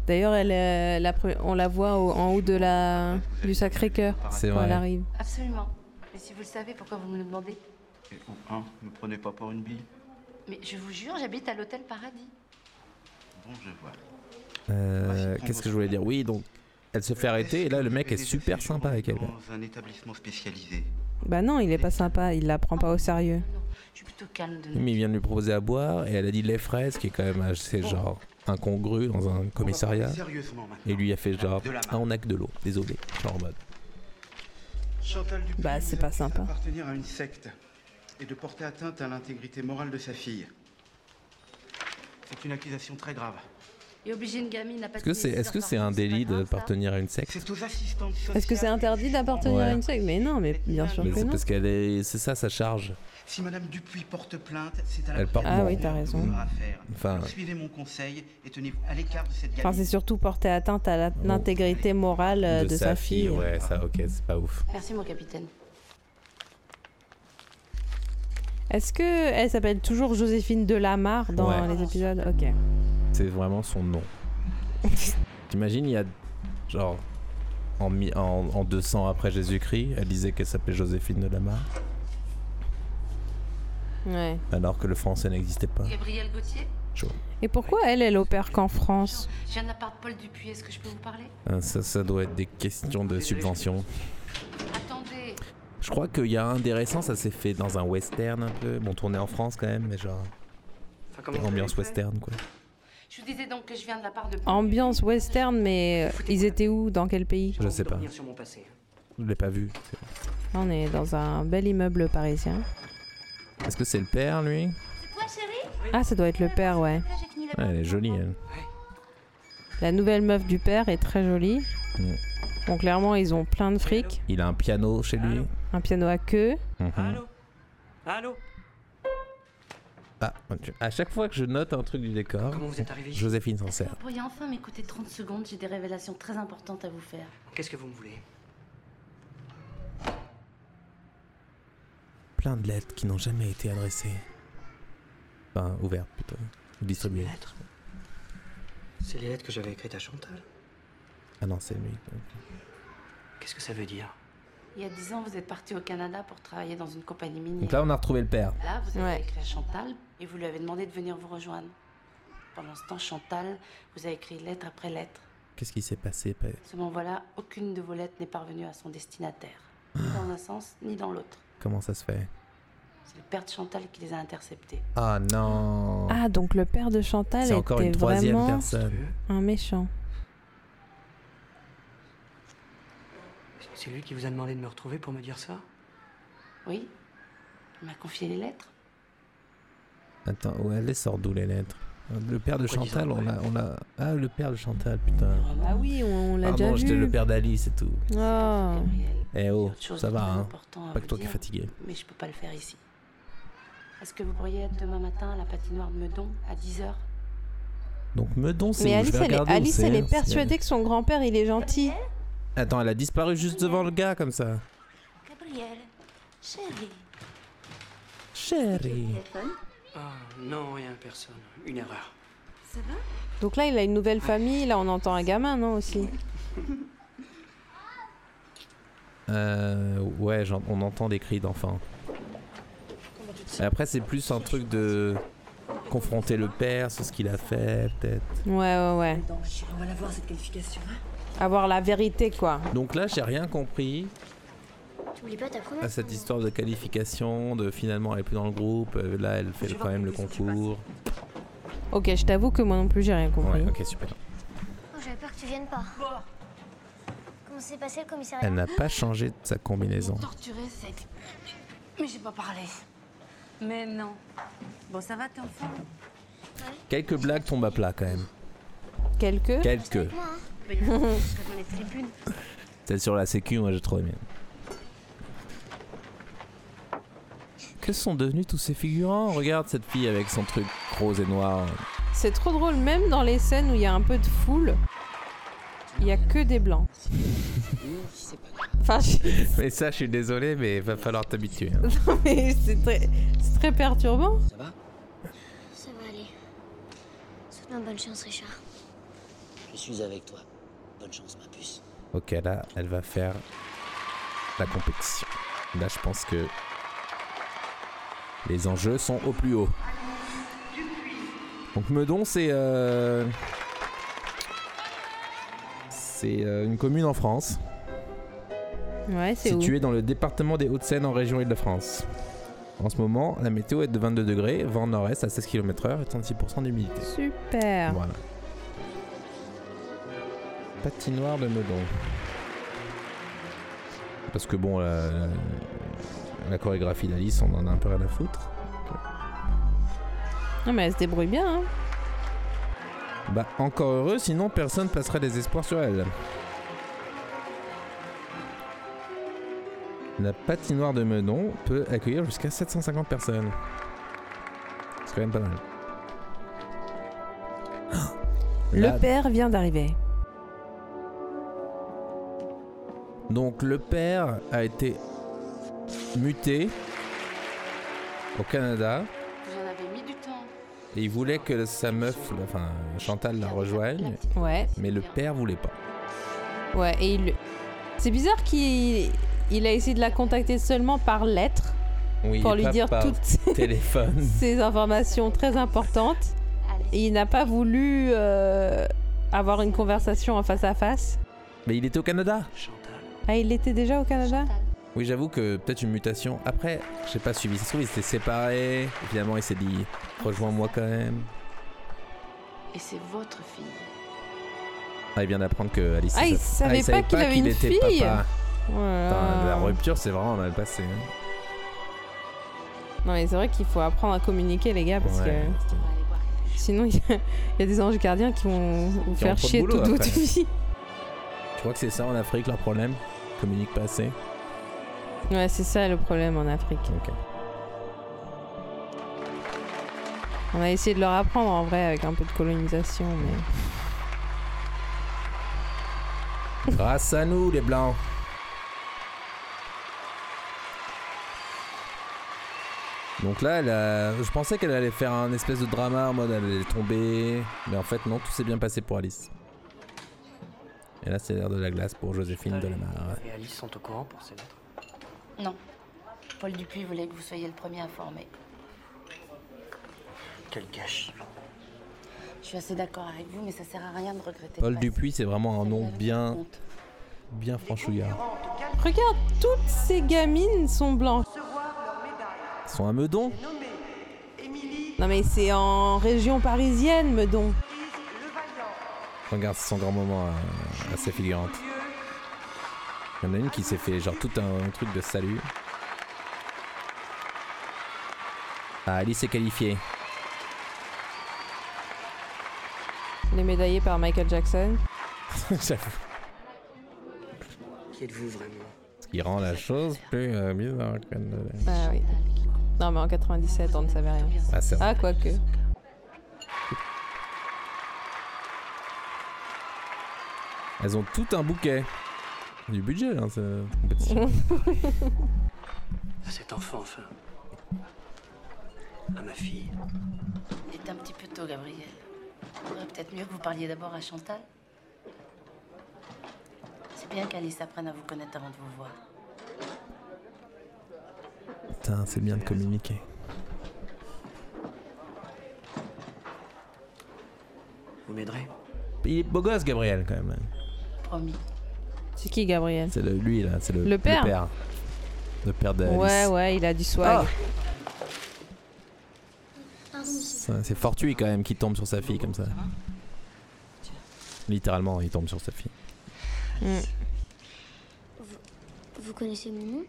D'ailleurs, elle, est- la pre- on la voit au- en haut de la du Sacré-Cœur C'est quand vrai. elle arrive. Absolument. Mais si vous le savez, pourquoi vous me le demandez Et ou un, me prenez pas pour une bille. Mais je vous jure, j'habite à l'hôtel Paradis. Bon, je vois. Euh, Qu'est-ce que je voulais dire? Oui, donc elle se fait arrêter et là le mec est super sympa avec elle. Dans un établissement spécialisé. Bah non, il est pas sympa, il la prend pas au sérieux. Je suis plutôt calme de Mais il vient de lui proposer à boire et elle a dit lait fraise qui est quand même assez genre incongru dans un commissariat. sérieusement maintenant. Et lui a fait genre ah on a que de l'eau, désolé. Genre en mode. Chantal Dupuis Bah, c'est pas sympa. d'appartenir à une secte et de porter atteinte à l'intégrité morale de sa fille. C'est une accusation très grave. Et obliger une gamine à Est-ce que c'est est-ce que c'est un délit d'appartenir à une secte? Est-ce que c'est interdit d'appartenir Ouais. à une secte? Mais non, mais bien sûr Mais que c'est non. parce qu'elle est c'est ça sa charge. Si Madame Dupuis porte plainte, c'est à la Elle porte Ah oui, t'as raison. Enfin- suivez mon conseil et tenez-vous à l'écart de cette Enfin, c'est surtout porter atteinte à la- l'intégrité morale euh, de, sa, fille. Ouais, ça ok, c'est pas ouf. Merci, mon capitaine. Est-ce que elle s'appelle toujours Joséphine Delamarre dans Ouais. les épisodes? Ok. C'est vraiment son nom. T'imagines, il y a genre en, mi- en, en 200 après Jésus-Christ, elle disait qu'elle s'appelait Joséphine de Lamar, Ouais. alors que le français n'existait pas. Gabriel Gauthier Chaud. Et pourquoi elle, elle opère qu'en France? Je viens de la part de Paul Dupuis, est-ce que je peux vous parler? Hein, Ça, ça doit être des questions de subvention. Attendez Je crois qu'il y a un des récents, ça s'est fait dans un western un peu, bon tourné en France quand même, mais genre ambiance western quoi. Je vous disais donc que je viens de la part de Ambiance western, mais euh, ils étaient où? Dans quel pays? Je sais pas, Revenir sur mon passé. je l'ai pas vu. On est dans un bel immeuble parisien. Est-ce que c'est le père lui Toi, chérie Ah, ça doit être le père, ouais. Ouais, Elle est jolie elle. La nouvelle meuf du père est très jolie. Mm. Bon, clairement, ils ont plein de fric. Il a un piano chez lui. Un piano à queue. Mhm. Allô Allô Ah, à chaque fois que je note un truc du décor, Comment vous êtes arrivé Joséphine s'en sert. Vous pourriez enfin m'écouter 30 secondes, j'ai des révélations très importantes à vous faire. Qu'est-ce que vous me voulez? Plein de lettres qui n'ont jamais été adressées. Enfin, ouvertes plutôt. Ou distribuées. C'est les lettres que j'avais écrites à Chantal. Ah non, c'est lui. Qu'est-ce que ça veut dire? Il y a 10 ans, vous êtes parti au Canada pour travailler dans une compagnie minière. Donc là, on a retrouvé le père. Là, vous avez Ouais. écrit à Chantal et vous lui avez demandé de venir vous rejoindre. Pendant ce temps, Chantal vous a écrit lettre après lettre. Qu'est-ce qui s'est passé pa- Seulement voilà, aucune de vos lettres n'est parvenue à son destinataire. Ni dans un sens, ni dans l'autre. Comment ça se fait? C'est le père de Chantal qui les a interceptées. Ah non Ah, donc le père de Chantal C'est était encore une troisième vraiment personne. un méchant. C'est lui qui vous a demandé de me retrouver pour me dire ça? Oui Il m'a confié les lettres. Attends, ouais, elle les sort d'où les lettres? Le père de Pourquoi Chantal, on après l'a, on l'a. Ah, le père de Chantal, putain. Ah oui, on, on l'a Ah déjà vu. j'étais le père d'Alice et tout. Oh. Eh oh, ça va, hein. Pas que toi qui es fatigué. Mais je peux pas le faire ici. Est-ce que vous pourriez être demain matin à la patinoire de Meudon à 10h Donc Meudon, c'est Mais où? Alice, Je vais elle est, Alice, elle est hein, persuadée que son grand-père, il est gentil. Attends, elle a disparu juste devant le gars comme ça. Gabriel, chérie. Chérie. Ah, non, rien, personne. Une erreur. Ça va? Donc là, il a une nouvelle famille. Là, on entend un gamin, non, aussi? Euh, ouais, on entend des cris d'enfants. Et Après, c'est plus un truc de confronter le père sur ce qu'il a fait, peut-être. Ouais, ouais, ouais. On va la voir cette qualification. hein. Avoir la vérité, quoi. Donc là, j'ai rien compris pas ta première à cette histoire de qualification, de finalement elle est plus dans le groupe. euh, Là, elle fait quand même le concours. Ok, je t'avoue que moi non plus, j'ai rien compris. Ouais, ok, super. Oh, j'avais peur que tu viennes pas. Comment s'est passé le commissariat Elle n'a pas changé de sa combinaison. Torturé, c'est. Mais j'ai pas parlé. Mais non. Bon, ça va, t'es en forme Quelques blagues tombent à plat quand même. Quelques Quelques. Hein. Celle sur la sécu, moi j'ai trop aimé. Que sont devenus tous ces figurants? Regarde cette fille avec son truc rose et noir. C'est trop drôle, même dans les scènes où il y a un peu de foule, il y a que des blancs. Enfin, je- Mais ça, je suis désolé, mais va falloir t'habituer. hein. non, mais c'est très, c'est très perturbant. Ça va? Ça va aller. Souhaite-moi bonne chance, Richard. Je suis avec toi. Bonne chance, ma puce. Ok, là, elle va faire la compétition. Là, je pense que les enjeux sont au plus haut. Donc Meudon, c'est euh, c'est euh, une commune en France, Ouais, c'est où située dans le département des Hauts-de-Seine en région Île-de-France. En ce moment, la météo est de 22 degrés, vent nord-est à 16 km/h et 36% d'humidité. Super. Voilà. Patinoire de Meudon. Parce que bon, la, la- la chorégraphie d'Alice, on en a un peu rien à foutre. Non, mais elle se débrouille bien. Hein. Bah, encore heureux, sinon personne passerait des espoirs sur elle. La patinoire de Meudon peut accueillir jusqu'à 750 personnes. C'est quand même pas mal. Le père vient d'arriver. Donc le père a été muté au Canada et il voulait que sa meuf, enfin Chantal, la rejoigne, Ouais. mais le père voulait pas. Ouais, et il... C'est bizarre qu'il il a essayé de la contacter seulement par lettre Oui, pour lui dire toutes ces, téléphone. ces informations très importantes. Et il n'a pas voulu euh, avoir une conversation en face à face. Mais il était au Canada. Ah, il était déjà au Canada? Oui, j'avoue que peut-être une mutation. Après, j'ai pas suivi. Ça se trouve, ils s'étaient séparés. Et finalement, il s'est dit rejoins-moi quand même. Et c'est votre fille. Ah, il vient d'apprendre que Alice. Ah, il savait pas qu'il avait une était fille papa. Voilà. La rupture, c'est vraiment mal passé. hein. Non, mais c'est vrai qu'il faut apprendre à communiquer, les gars, parce Ouais. que sinon, il y, a- il y a des anges gardiens qui vont vous faire chier boulot toute votre vie. Tu crois que c'est ça en Afrique leur problème? Communique pas assez Ouais, c'est ça le problème en Afrique. On a essayé de leur apprendre en vrai avec un peu de colonisation, mais. Grâce à nous, les blancs. Donc là, elle a- je pensais qu'elle allait faire un espèce de drama en mode elle allait tomber. Mais en fait, non, tout s'est bien passé pour Alice. Et là, c'est l'air de la glace pour Joséphine Delamare. Et Alice sont au courant pour ces lettres Non. Paul Dupuis voulait que vous soyez le premier informé. Quel gâchis. Je suis assez d'accord avec vous, mais ça sert à rien de regretter. Paul. Dupuis, c'est vraiment un nom bien. bien franchouillard. Regarde, toutes ces gamines sont blanches. Ils sont un meudon Non mais c'est en région parisienne, Meudon. Regarde son grand moment euh, assez figurante. Il y en a une qui s'est fait genre tout un, truc de salut. Ah, Alice est qualifiée. Les médaillés par Michael Jackson. J'avoue. Qui êtes-vous vraiment? Ce qui rend la chose plus euh, bizarre. que de- Ah oui. Non mais en 97, on ne savait rien. Ah, c'est vrai. Ah, quoique. Elles ont tout un bouquet. Du budget, hein, cette compétition. À cet enfant, enfin. À ma fille. Il est un petit peu tôt, Gabriel. Il faudrait peut-être mieux que vous parliez d'abord à Chantal. C'est bien qu'Alice apprenne à vous connaître avant de vous voir. Putain, c'est bien de communiquer. Vous m'aiderez? Il est beau gosse, Gabriel, quand même. Promis. C'est qui, Gabriel C'est le- lui, là. C'est le, Le père Le père d'Alice. Ouais, ouais, il a du swag. Ça, C'est fortuit, quand même, qu'il tombe sur sa fille comme ça. Littéralement, il tombe sur sa fille. Mm. Vous connaissez mon nom?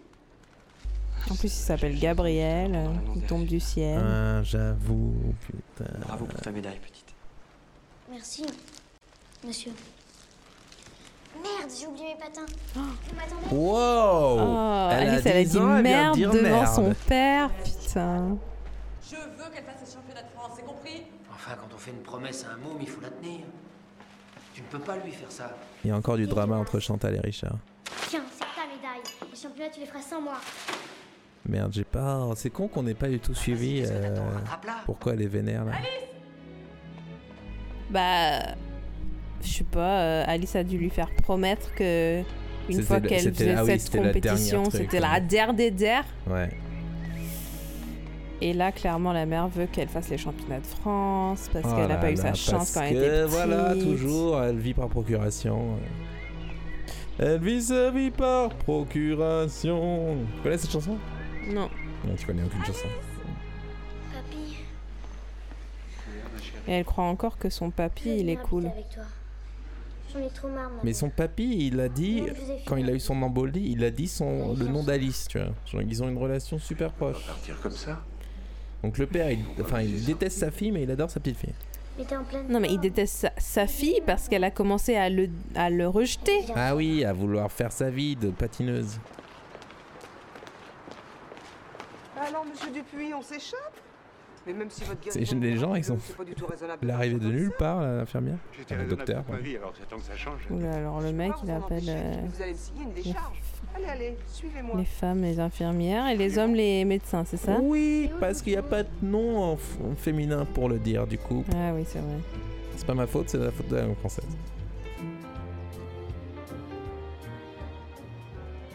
En plus, il s'appelle Gabriel. euh, Il tombe du ciel. Ah, j'avoue, putain. Bravo pour ta médaille, petite. Merci, monsieur. Merde, j'ai oublié mes patins. Vous Wow Oh, Elle a Alice, elle a 10 dit ans, elle vient de merde dire devant merde. son père, putain. Je veux qu'elle fasse les championnats de France, c'est compris Enfin, quand on fait une promesse à un môme, il faut la tenir. Tu ne peux pas lui faire ça. Il y a encore du drama entre Chantal et Richard. Tiens, c'est ta médaille. Les championnats, tu les feras sans moi. Merde, j'ai pas. oh, C'est con qu'on n'ait pas du tout suivi. euh, Pourquoi elle est vénère là Bah, je sais pas, euh, Alice a dû lui faire promettre que une fois le- qu'elle faisait ah oui, cette compétition, c'était la der des der. Ouais. Et là, clairement, la mère veut qu'elle fasse les championnats de France parce Oh qu'elle n'a là pas eu sa chance quand elle était petite. Voilà, toujours, elle vit par procuration. Elle vit sa vie par procuration. Tu connais cette chanson? Non. Non, tu connais aucune chanson. Papy, Et elle croit encore que son papy, il est cool. avec toi. J'en ai trop marre, maman. Mais son papy, il a dit, quand il a eu son embolie, il a dit son, le nom d'Alice, tu vois. Genre, ils ont une relation super proche. Partir comme ça Donc le père, il, enfin, il déteste sa fille, mais il adore sa petite fille. Non, mais il déteste sa, sa fille parce qu'elle a commencé à le, à le rejeter. Ah oui, à vouloir faire sa vie de patineuse. Alors, monsieur Dupuis, on s'échappe Mais même si votre C'est les gens, ils sont. L'arrivée de nulle part, l'infirmière. J'étais Le docteur. toute ma vie, alors que ça change. Oula, alors le mec, il appelle euh, Vous allez me signer une décharge. Allez, allez, suivez-moi. les femmes les infirmières et les hommes les médecins, c'est ça? Oui, parce qu'il n'y a pas de nom en, f- en féminin pour le dire, du coup. Ah oui, c'est vrai. C'est pas ma faute, c'est la faute de la langue française.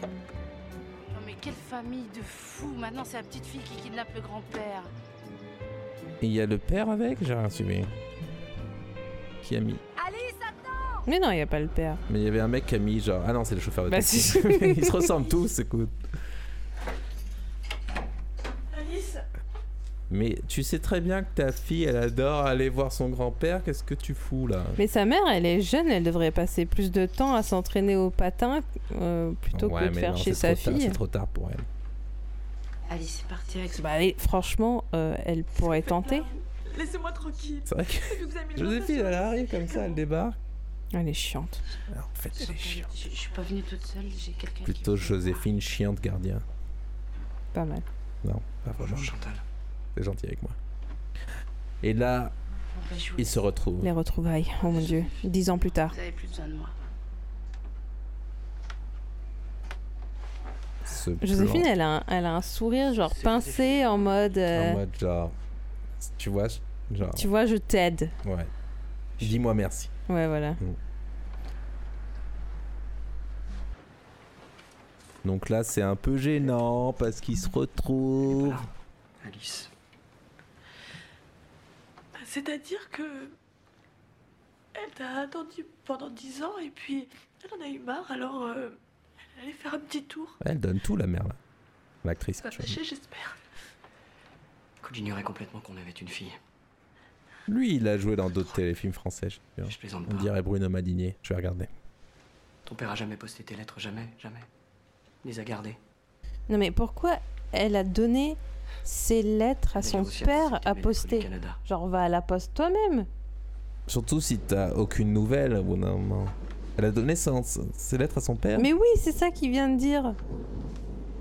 Non mais quelle famille de fous Maintenant, c'est la petite fille qui kidnappe le grand-père. Et il y a le père avec J'ai rien suivi. Qui a mis Alice, attends Mais non, il n'y a pas le père. Mais il y avait un mec qui a mis genre. Ah non, c'est le chauffeur de Bah, taxi. si. Ils se ressemblent tous, écoute. Alice Mais tu sais très bien que ta fille, elle adore aller voir son grand-père. Qu'est-ce que tu fous là? Mais sa mère, elle est jeune, elle devrait passer plus de temps à s'entraîner au patin euh, plutôt Ouais, que de faire non, chez sa fille. C'est trop tard pour elle. Alice est partie avec Bah, allez, franchement, euh, elle pourrait tenter. Laissez-moi tranquille. C'est vrai que Joséphine, elle arrive comme ça, elle débarque. Elle est chiante. Alors, en fait, elle est chiante. Je, je suis pas venue toute seule, j'ai quelqu'un qui... Plutôt Joséphine, chiante gardien. Pas mal. Non, pas vraiment. Chantal. C'est gentil avec moi. Et là, vous ils se retrouvent. Les retrouvailles, oh mon dieu. Dix ans plus tard. Vous avez plus besoin de moi. Ce Joséphine, plan. elle a, un, elle a un sourire genre pincé en mode. euh, En mode genre. Tu vois, genre. Tu vois, je t'aide. Ouais. Dis-moi merci. Ouais, voilà. Donc là, c'est un peu gênant parce qu'ils se retrouvent. Alice. Bah, C'est-à-dire que. Elle t'a attendu pendant dix ans et puis elle en a eu marre alors euh, elle allait faire un petit tour. Elle donne tout, la mère, là. L'actrice. Pas fâchée, j'espère. J'ignorais complètement qu'on avait une fille. Lui, il a joué dans d'autres téléfilms français. Je, plaisante On pas. dirait Bruno Madinier. Je vais regarder. Ton père a jamais posté tes lettres, jamais, jamais. Il les a gardées. Non, mais pourquoi elle a donné ses lettres à son père à poster. Genre, va à la poste toi-même. Surtout si t'as aucune nouvelle au bout d'un moment. Elle a donné son- ses lettres à son père Mais oui, c'est ça qu'il vient de dire.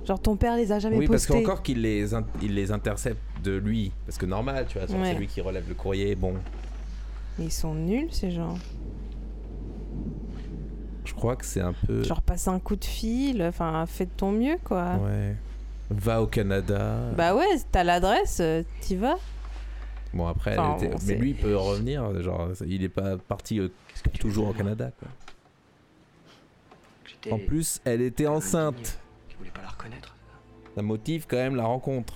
Genre, ton père les a jamais Oui, parce postés. qu'encore qu'il les, in- il les intercepte de lui. Parce que normal, tu vois, Ouais. c'est lui qui relève le courrier. Bon, Mais ils sont nuls, ces gens. je crois que c'est un peu. Genre, passe un coup de fil, enfin, fais de ton mieux, quoi. Ouais. Va au Canada. Bah ouais, t'as l'adresse, euh, t'y vas. Bon, après, elle Enfin, était- bon, mais lui, il peut revenir. Genre, il est pas parti euh, toujours au Canada, quoi. En plus, elle était enceinte. Tu voulais pas la reconnaître Ça motive quand même la rencontre.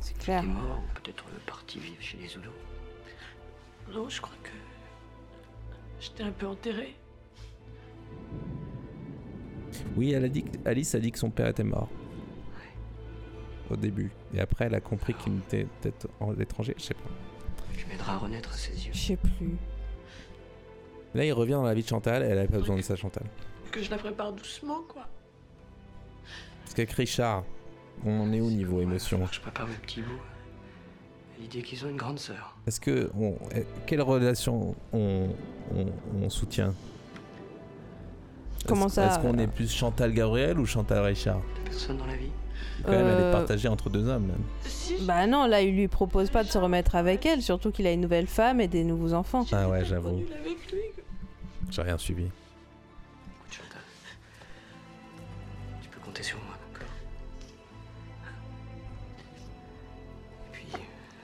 C'est clair. T'es mort ou peut-être euh, parti vivre chez les Zoulous. Non, je crois que. J'étais un peu enterrée. Oui, elle a dit que- Alice a dit que son père était mort. Au début. Et après, elle a compris qu'il était peut-être en l'étranger, je sais pas. Tu m'aideras à renaître à ses yeux. Je sais plus. Là, il revient dans la vie de Chantal, elle avait pas besoin de ça, Chantal. Que je la prépare doucement, quoi. Parce qu'avec Richard, on en est où niveau émotion Je prépare mes petits bouts. L'idée qu'ils ont une grande sœur. Est-ce que. on- eh, quelle relation on, on, on soutient? Comment Est-ce- ça, Est-ce qu'on est plus Chantal Gabriel ou Chantal Richard? Personne dans la vie. Quand même, elle est Euh, partagée entre deux hommes, même. Bah non, là, il lui propose pas de se remettre avec elle, surtout qu'il a une nouvelle femme et des nouveaux enfants. Ah ouais, j'avoue. J'ai rien suivi. Compter sur moi, d'accord Et puis,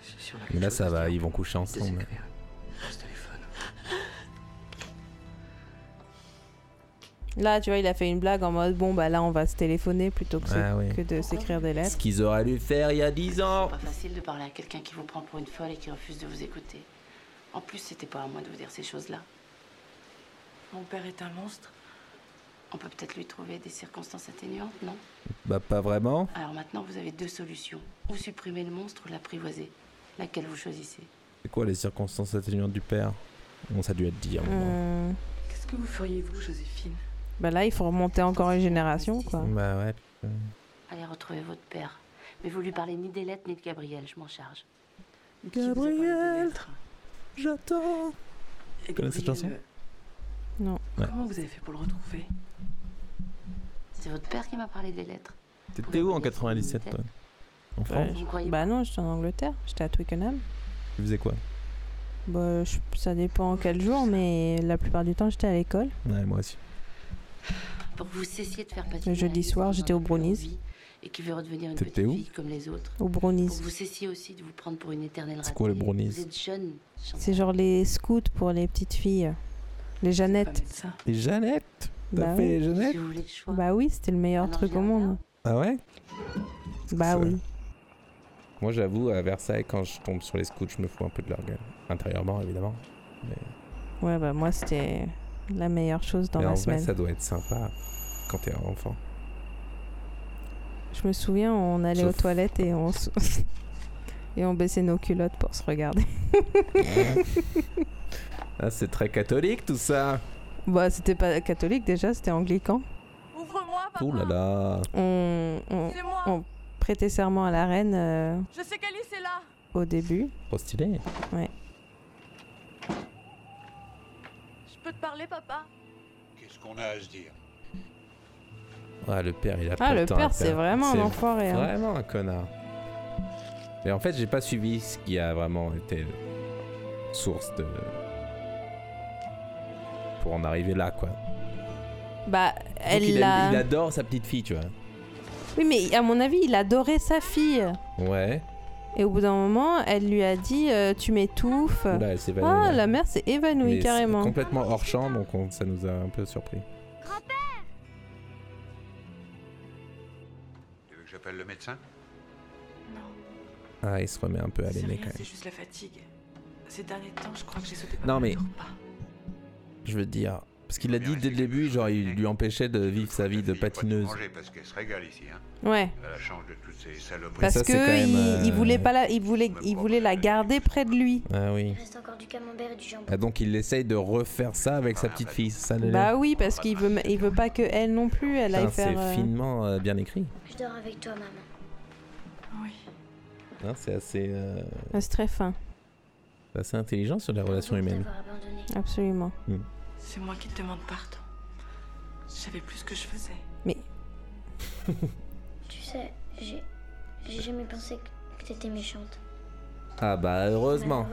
si si on a Mais là, ça va, ils vont coucher ensemble. Là, tu vois, il a fait une blague en mode bon, bah là, on va se téléphoner plutôt que, Ah oui. que de s'écrire des Ce lettres. qu'ils auraient dû faire il y a 10 ans Pas facile de parler à quelqu'un qui vous prend pour une folle et qui refuse de vous écouter. En plus, c'était pas à moi de vous dire ces choses-là. Mon père est un monstre. On peut peut-être lui trouver des circonstances atténuantes, non? Bah, pas vraiment. Alors maintenant, vous avez deux solutions. Ou supprimer le monstre ou l'apprivoiser. Laquelle vous choisissez? C'est quoi les circonstances atténuantes du père? Bon, ça a dû être dit à un moment. Hum, Qu'est-ce que vous feriez, vous, Joséphine? Bah là, il faut remonter encore une génération, quoi. Bah ouais. Allez retrouver votre père. Mais vous lui parlez ni des lettres ni de Gabriel, je m'en charge. Gabriel, j'attends. Tu connais cette chanson? Non. Ouais. Comment vous avez fait pour le retrouver? C'est votre père qui m'a parlé des lettres. T'étais où en 97 toi? En France? Ouais, Vous croyez bah non, j'étais en Angleterre, j'étais à Twickenham. Tu faisais quoi? Bah, je- ça dépend quel jour, mais la plupart du temps, j'étais à l'école. Ouais, moi aussi. Pour que vous cessiez de faire patiner Le jeudi soir, j'étais au Brownies. vie Et qui veut redevenir une T'étais petite où? fille comme les autres. Au Brownies. Pour que vous cessiez aussi de vous prendre pour une éternelle C'est quoi, le. Brownies? C'est genre les scouts pour les petites filles. Les Jeannettes. Et Jeannette T'as Bah fait oui. les Jeannette Si vous voulez le choix. Bah oui, c'était le meilleur Alors, truc au monde. Ah ouais? Bah oui. Moi j'avoue, à Versailles, quand je tombe sur les scouts, je me fous un peu de leur gueule. Intérieurement, évidemment. Mais, Ouais, bah moi, c'était la meilleure chose dans mais ma en vrai, semaine. ça doit être sympa quand t'es enfant. Je me souviens, on allait Sauf- aux toilettes et on, s- et on baissait nos culottes pour se regarder. Ah, c'est très catholique tout ça bah, c'était pas catholique déjà, c'était anglican. Ouvre-moi, Ouh là là On, prêtait serment à la reine euh, Je sais qu'Alice est là. au début. Trop stylé. Ouais. Je peux te parler, papa? Qu'est-ce qu'on a à se dire? Ah, le père, il a Ah, pas le le temps à père, c'est perdre. vraiment un C'est enfoiré, hein. Vraiment un connard. Et en fait, j'ai pas suivi ce qui a vraiment été source de. Pour en arriver là, quoi. Bah, Donc, elle il, l'a. a- il adore sa petite fille, tu vois. Oui, mais à mon avis, il adorait sa fille. Ouais. Et au bout d'un moment, elle lui a dit euh, Tu m'étouffes. Oula, elle s'évanouit, Ah, là. la mère s'est évanouie Mais c'est carrément. Complètement hors champ, donc on- ça nous a un peu surpris. Tu veux que j'appelle le médecin? Ah, il se remet un peu à C'est l'aimer rien, quand c'est même. juste la fatigue. Ces derniers temps, je crois que j'ai sauté pas Non, mal mais. de repas. Je veux dire. Parce qu'il a dit dès le début, genre, il lui empêchait de vivre sa vie de patineuse. Parce qu'elle se régale ici, hein. Ouais. Elle change de toutes ces saloperies. Parce ça, que même, il, il euh, voulait pas la, il voulait, il voulait la garder près de lui. Ah oui. Il reste encore du camembert et du jambon. Ah, donc il essaye de refaire ça avec sa petite fille, c'est ça Bah oui, parce qu'il veut, il veut pas que elle non plus, elle aille faire. C'est euh, finement euh, bien écrit. Je dors avec toi, maman. Oui. Hein, c'est assez, euh, C'est très fin, c'est assez intelligent sur les relations humaines. absolument. Hmm. C'est moi qui te demande pardon. Je savais plus ce que je faisais. Mais Tu sais, j'ai j'ai jamais pensé que, t'étais méchante. Ah bah heureusement.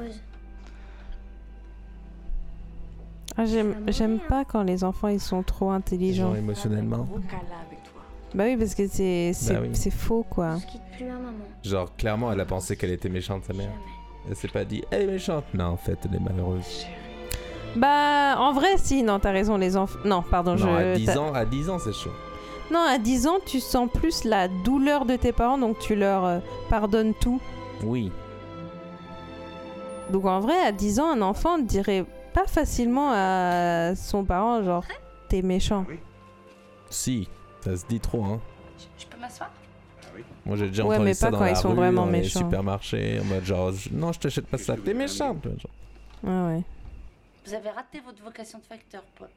Ah, j'aime, j'aime pas quand les enfants ils sont trop intelligents. Genre émotionnellement. Bah oui, parce que c'est, c'est, Bah oui. c'est faux quoi. Hein. Genre clairement elle a pensé qu'elle était méchante sa mère. Elle s'est pas dit elle est méchante. Non en fait elle est malheureuse. Bah en vrai, si, non, t'as raison, les enfants. Non, pardon, je. non à 10 t'as- ans, à 10 ans c'est chaud. Non, à 10 ans, tu sens plus la douleur de tes parents, donc tu leur euh, pardonnes tout. Oui. Donc en vrai, à 10 ans, un enfant dirait pas facilement à son parent, genre, t'es méchant. Si, ça se dit trop hein. Je peux m'asseoir? Moi j'ai déjà Ouais, entendu mais ça pas dans quand la ils sont rue, vraiment dans les méchants. supermarchés, en mode genre je- non je t'achète pas ça, t'es méchante. Genre. Ouais, ouais. Vous avez raté votre vocation de facteur, Paul.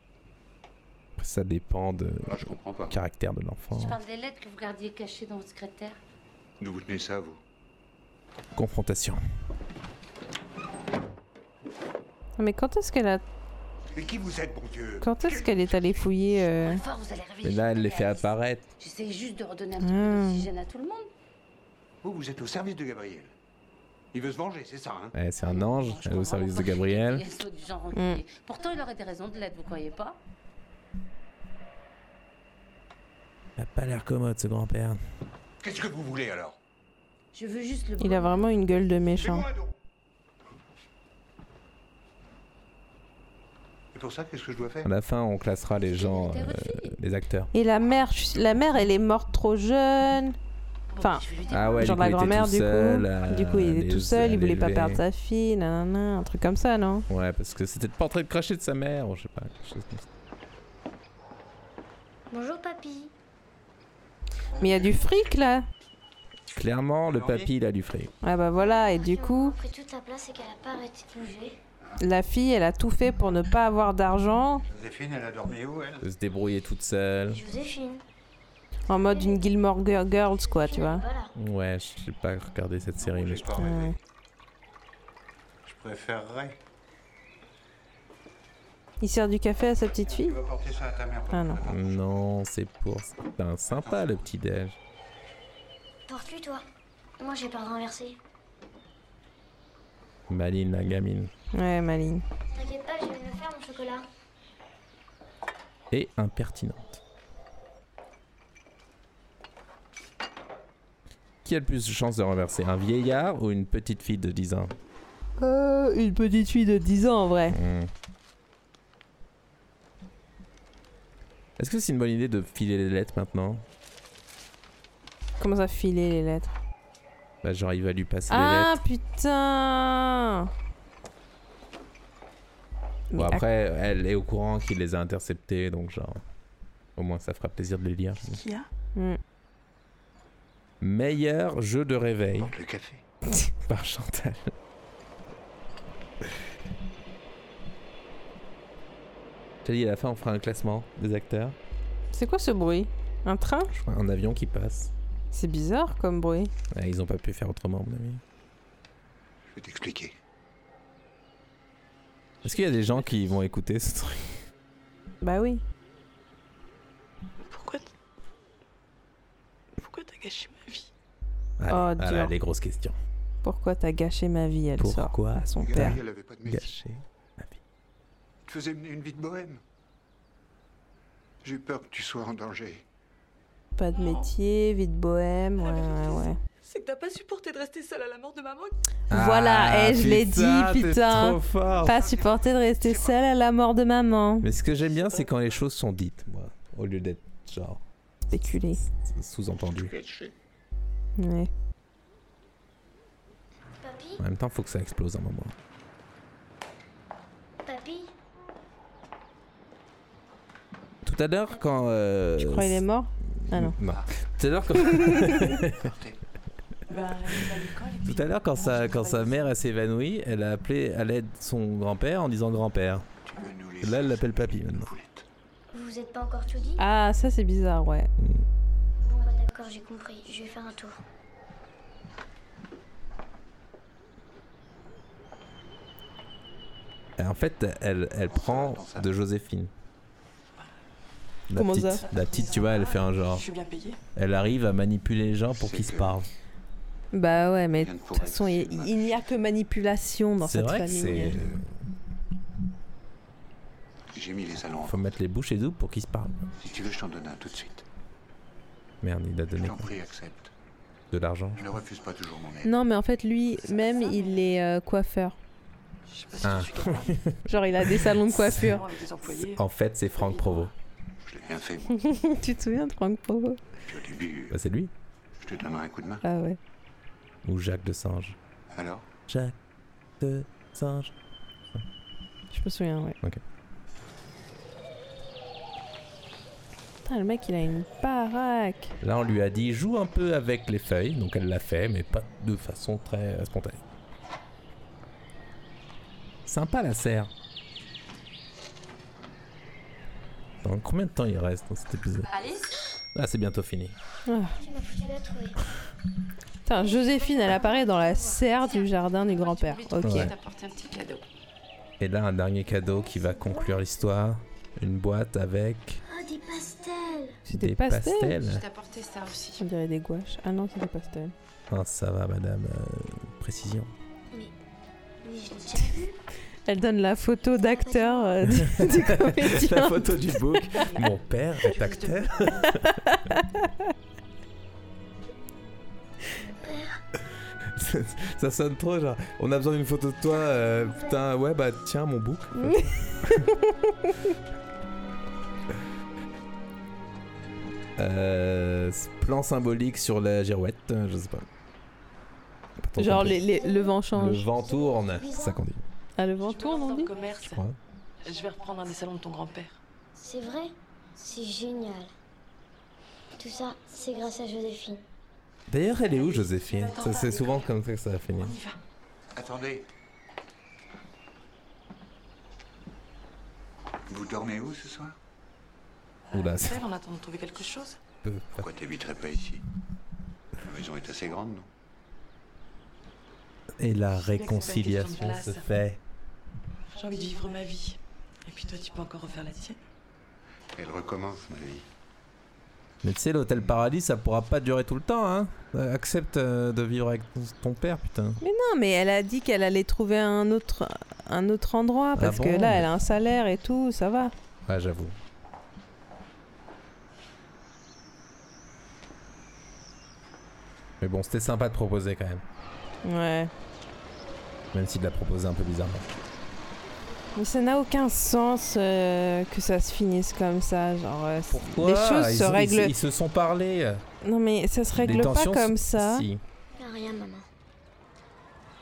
Après, Ça dépend de je comprends pas. caractère de l'enfant. Je parle des lettres que vous gardiez cachées dans votre secrétaire. D'où vous tenez ça, vous Confrontation. Mais quand est-ce qu'elle a. Mais qui vous êtes, bon Dieu Quand est-ce qu'elle est allée fouiller euh, Fort, vous allez réveiller Mais là elle les Alice. fait apparaître. J'essaie juste de redonner un petit Hmm. peu d'oxygène à tout le monde. Vous, vous êtes au service de Gabriel. Il veut se venger, c'est ça, hein Ouais, c'est un ange, elle est au service de Gabriel. Enculé. Pourtant, il aurait des raisons de l'être, vous croyez pas Il a pas l'air commode ce grand-père. Qu'est-ce que vous voulez, alors? Je veux juste le. Il a vraiment une gueule de méchant. Pour ça, qu'est-ce que je dois faire À la fin on classera les gens, euh, les acteurs. Et la mère, je- la mère, elle est morte trop jeune. Enfin, Ah ouais, genre du la coup, il était grand-mère tout du seul, coup. euh, du coup, il est les- tout seul, il voulait pas perdre sa fille, nanana, un truc comme ça, non? Ouais, parce que c'était pas en train de cracher de sa mère, ou je sais pas, quelque chose comme ça. Bonjour, papy. Mais il y a du fric là. Clairement, le papy, il a du fric. Ah bah voilà, et du coup, pris toute ta place et qu'elle a pas arrêté de bouger. La fille, elle a tout fait pour ne pas avoir d'argent, Joséphine, elle a dormi où, elle? De se débrouiller toute seule. Joséphine. en mode une Gilmore Gir- Girls quoi, tu vois. Ouais, je sais pas regarder cette série, mais je pas. Ouais. Je préférerais. Il sert du café à sa petite fille ça à ta mère. Ah non. Non, c'est pour. C'est un sympa le petit déj. Porte-lui, toi. Moi, j'ai peur de renverser. Maline, la gamine. Ouais, Maline. T'inquiète pas, je vais le faire, mon chocolat. Et impertinente. Qui a le plus de chances de renverser Un vieillard ou une petite fille de 10 ans? Euh, une petite fille de 10 ans en vrai. Hmm. Est-ce que c'est une bonne idée de filer les lettres maintenant? Comment ça filer les lettres? Bah genre il va lui passer Ah les lettres. putain Bon Mais à- après elle est au courant qu'il les a interceptées donc genre au moins ça fera plaisir de les lire. Qui a? Hmm. Meilleur jeu de réveil Le café. par Chantal. T'as dit à la fin on fera un classement des acteurs. C'est quoi ce bruit? Un train? Je crois un avion qui passe. C'est bizarre comme bruit. Ouais, ils ont pas pu faire autrement mon avis. Je vais t'expliquer. Est-ce qu'il y a des gens qui vont écouter ce truc? Bah oui. Pourquoi t- Pourquoi t'as gâché ma vie? Allez, Oh, voilà, dur. les grosses questions. Pourquoi t'as gâché ma vie Elle sort? Pourquoi à son père. Elle avait pas de métier. Gâché. Il te faisait mener une vie de bohème. J'ai eu peur que tu sois en danger. Pas de métier, vie de bohème, ouais, ouais, ouais. C'est que t'as pas supporté de rester seule à la mort de maman. voilà, et je l'ai dit, Ah, putain, t'es putain. trop fort. Pas supporter de rester seule à la mort de maman. Mais ce que j'aime bien, c'est quand les choses sont dites, moi, au lieu d'être genre Spéculer. sous-entendu. Ouais. Papy En même temps, faut que ça explose un moment. Papy Tout à l'heure, quand. euh, Tu crois qu'il est mort? Ah non. Non. Tout à l'heure, quand. Tout à l'heure, quand sa, quand sa mère elle s'est évanouie, elle a appelé à l'aide son grand-père en disant grand-père. Là, elle l'appelle papy maintenant. Vous vous êtes pas encore tout dit? Ah, ça c'est bizarre, ouais. Bon bah d'accord, j'ai compris. Je vais faire un tour. En fait, elle, elle prend de Joséphine. La Comment petite, ça La petite, tu vois, elle fait un genre. Je suis bien payée. Elle arrive à manipuler les gens pour qu'ils se parlent. Bah ouais, mais de toute façon, il il n'y a que manipulation dans cette vrai que famille. c'est. J'ai mis les allons. Faut mettre les bouches et doubles pour qu'ils se parlent. Si tu veux, je t'en donne un tout de suite. Merde, il a Je donné quoi prie, accepte. de l'argent. Je ne refuse pas toujours mon aide. Non, mais en fait, lui-même, il est euh, coiffeur. Ah. Genre, il a des salons de coiffure. En fait, c'est Franck Provo. Fait. moi. tu te souviens de Franck Provo Puis au début, Bah, c'est lui. je te donnerai un coup de main. Ah ouais. Ou Jacques de Singe. Alors? Jacques de Singe. Je me souviens, ouais. Ok. Putain, le mec, il a une baraque. Là, on lui a dit joue un peu avec les feuilles, donc elle l'a fait, mais pas de façon très euh, spontanée. Sympa la serre. Dans combien de temps il reste dans cet épisode Alice Ah, c'est bientôt fini. Ah. Putain, Joséphine, elle apparaît dans la serre du jardin du grand-père. Ok. Ouais. Et là, un dernier cadeau qui va conclure l'histoire. Une boîte avec Oh, des pastels C'est des des pastels. pastels. Je t'ai apporté ça aussi. On dirait des gouaches. Ah non, c'est des pastels. Ah, ça va, madame. euh, précision. Mais, mais je l'ai déjà vu. Elle donne la photo d'acteur euh, du, du comédien. La photo du book. Mon père est acteur. Ça sonne trop genre. On a besoin d'une photo de toi. euh, putain, ouais, bah tiens, mon book. Euh, plan symbolique sur la girouette, euh, je sais pas. Genre, compris. les, les- le vent change. Le vent tourne, c'est ça qu'on dit. Ah, le vent tourne, on dit commerce. Je crois. Je vais reprendre un des salons de ton grand-père. C'est vrai C'est génial. Tout ça, c'est grâce à Joséphine. D'ailleurs, elle est où, Joséphine Ça, C'est souvent comme ça que ça va finir. Attendez. Vous dormez où ce soir? Oula, c'est on attend de trouver quelque chose. peu. Pourquoi t'habiterais pas ici? La maison est assez grande, non? Et la réconciliation se fait. J'ai envie de vivre ma vie. Et puis toi, tu peux encore refaire la tienne. Elle recommence, ma vie. Mais tu sais, l'hôtel paradis, ça pourra pas durer tout le temps, hein. Euh, accepte euh, de vivre avec ton- père, putain. Mais non, mais elle a dit qu'elle allait trouver un autre, un autre endroit parce Ah que bon là, elle a un salaire et tout, ça va. Ouais, j'avoue. Mais bon, c'était sympa de proposer quand même. Ouais. Même s'il l'a proposé un peu bizarrement. Mais ça n'a aucun sens euh, que ça se finisse comme ça. Genre, euh, c- les choses ils, se règlent. Ils, se sont parlé. Non, mais ça se règle pas comme ça. Si. Y'a rien, maman.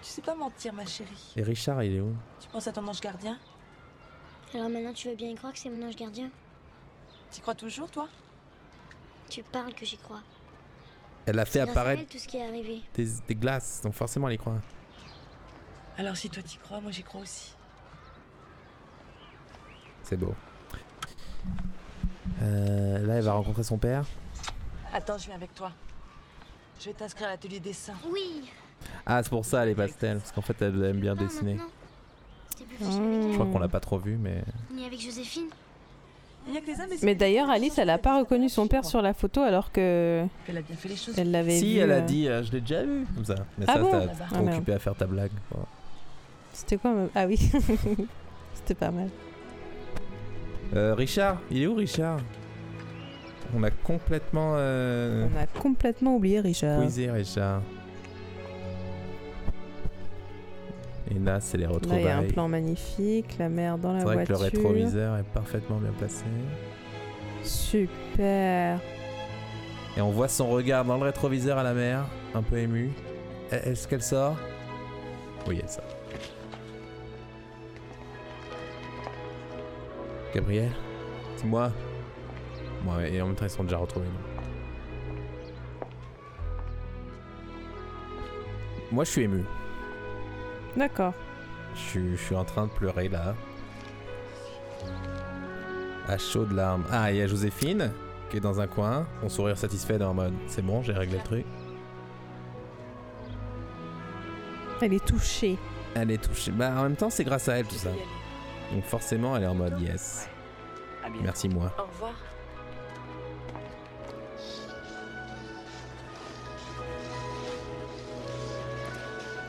Tu sais pas mentir, ma chérie. Et Richard, il est où? Tu penses à ton ange gardien? Alors maintenant, tu veux bien y croire que c'est mon ange gardien? Tu crois toujours, toi? Tu parles que j'y crois. Elle a fait apparaître tout ce qui est arrivé. des, des glaces, donc forcément elle y croit. Alors si toi t'y crois, moi j'y crois aussi. C'est beau. Euh, là, elle va rencontrer son père. Attends, je viens avec toi. Je vais t'inscrire à l'atelier dessin. Oui Ah, c'est pour ça les pastels, parce qu'en fait elle aime bien dessiner. Je crois qu'on l'a pas trop vu, mais Ni avec Joséphine Il y a que les hommes et Mais d'ailleurs, Alice, elle a pas reconnu son père sur la photo alors que. Elle a bien fait les choses. Elle l'avait Si, vu, elle a euh, dit, euh, je l'ai déjà vu, comme ça. Mais Ah ça, bon t'as Ah bah. occupé à faire ta blague. Voilà. C'était quoi ma- Ah oui. C'était pas mal. Euh, Richard, il est où Richard? On a complètement euh, On a complètement oublié Richard. Richard. Et là, c'est les Là, il y a un retrouvailles. plan magnifique, la mer dans la C'est vrai que voiture. le rétroviseur est parfaitement bien placé. Super. Et on voit son regard dans le rétroviseur à la mer, un peu ému. E- Est-ce qu'elle sort? Oui, elle sort. Gabriel C'est moi Moi, et en même temps, ils sont déjà retrouvés. non Moi, je suis ému. D'accord. Je suis, je suis en train de pleurer là. À chaudes larmes. Ah, il y a Joséphine qui est dans un coin, son sourire satisfait dans le mode c'est bon, j'ai réglé le truc. Elle est touchée. Elle est touchée. Bah, en même temps, c'est grâce à elle tout ça. Donc, forcément, elle est en mode yes. Merci, moi. Au revoir.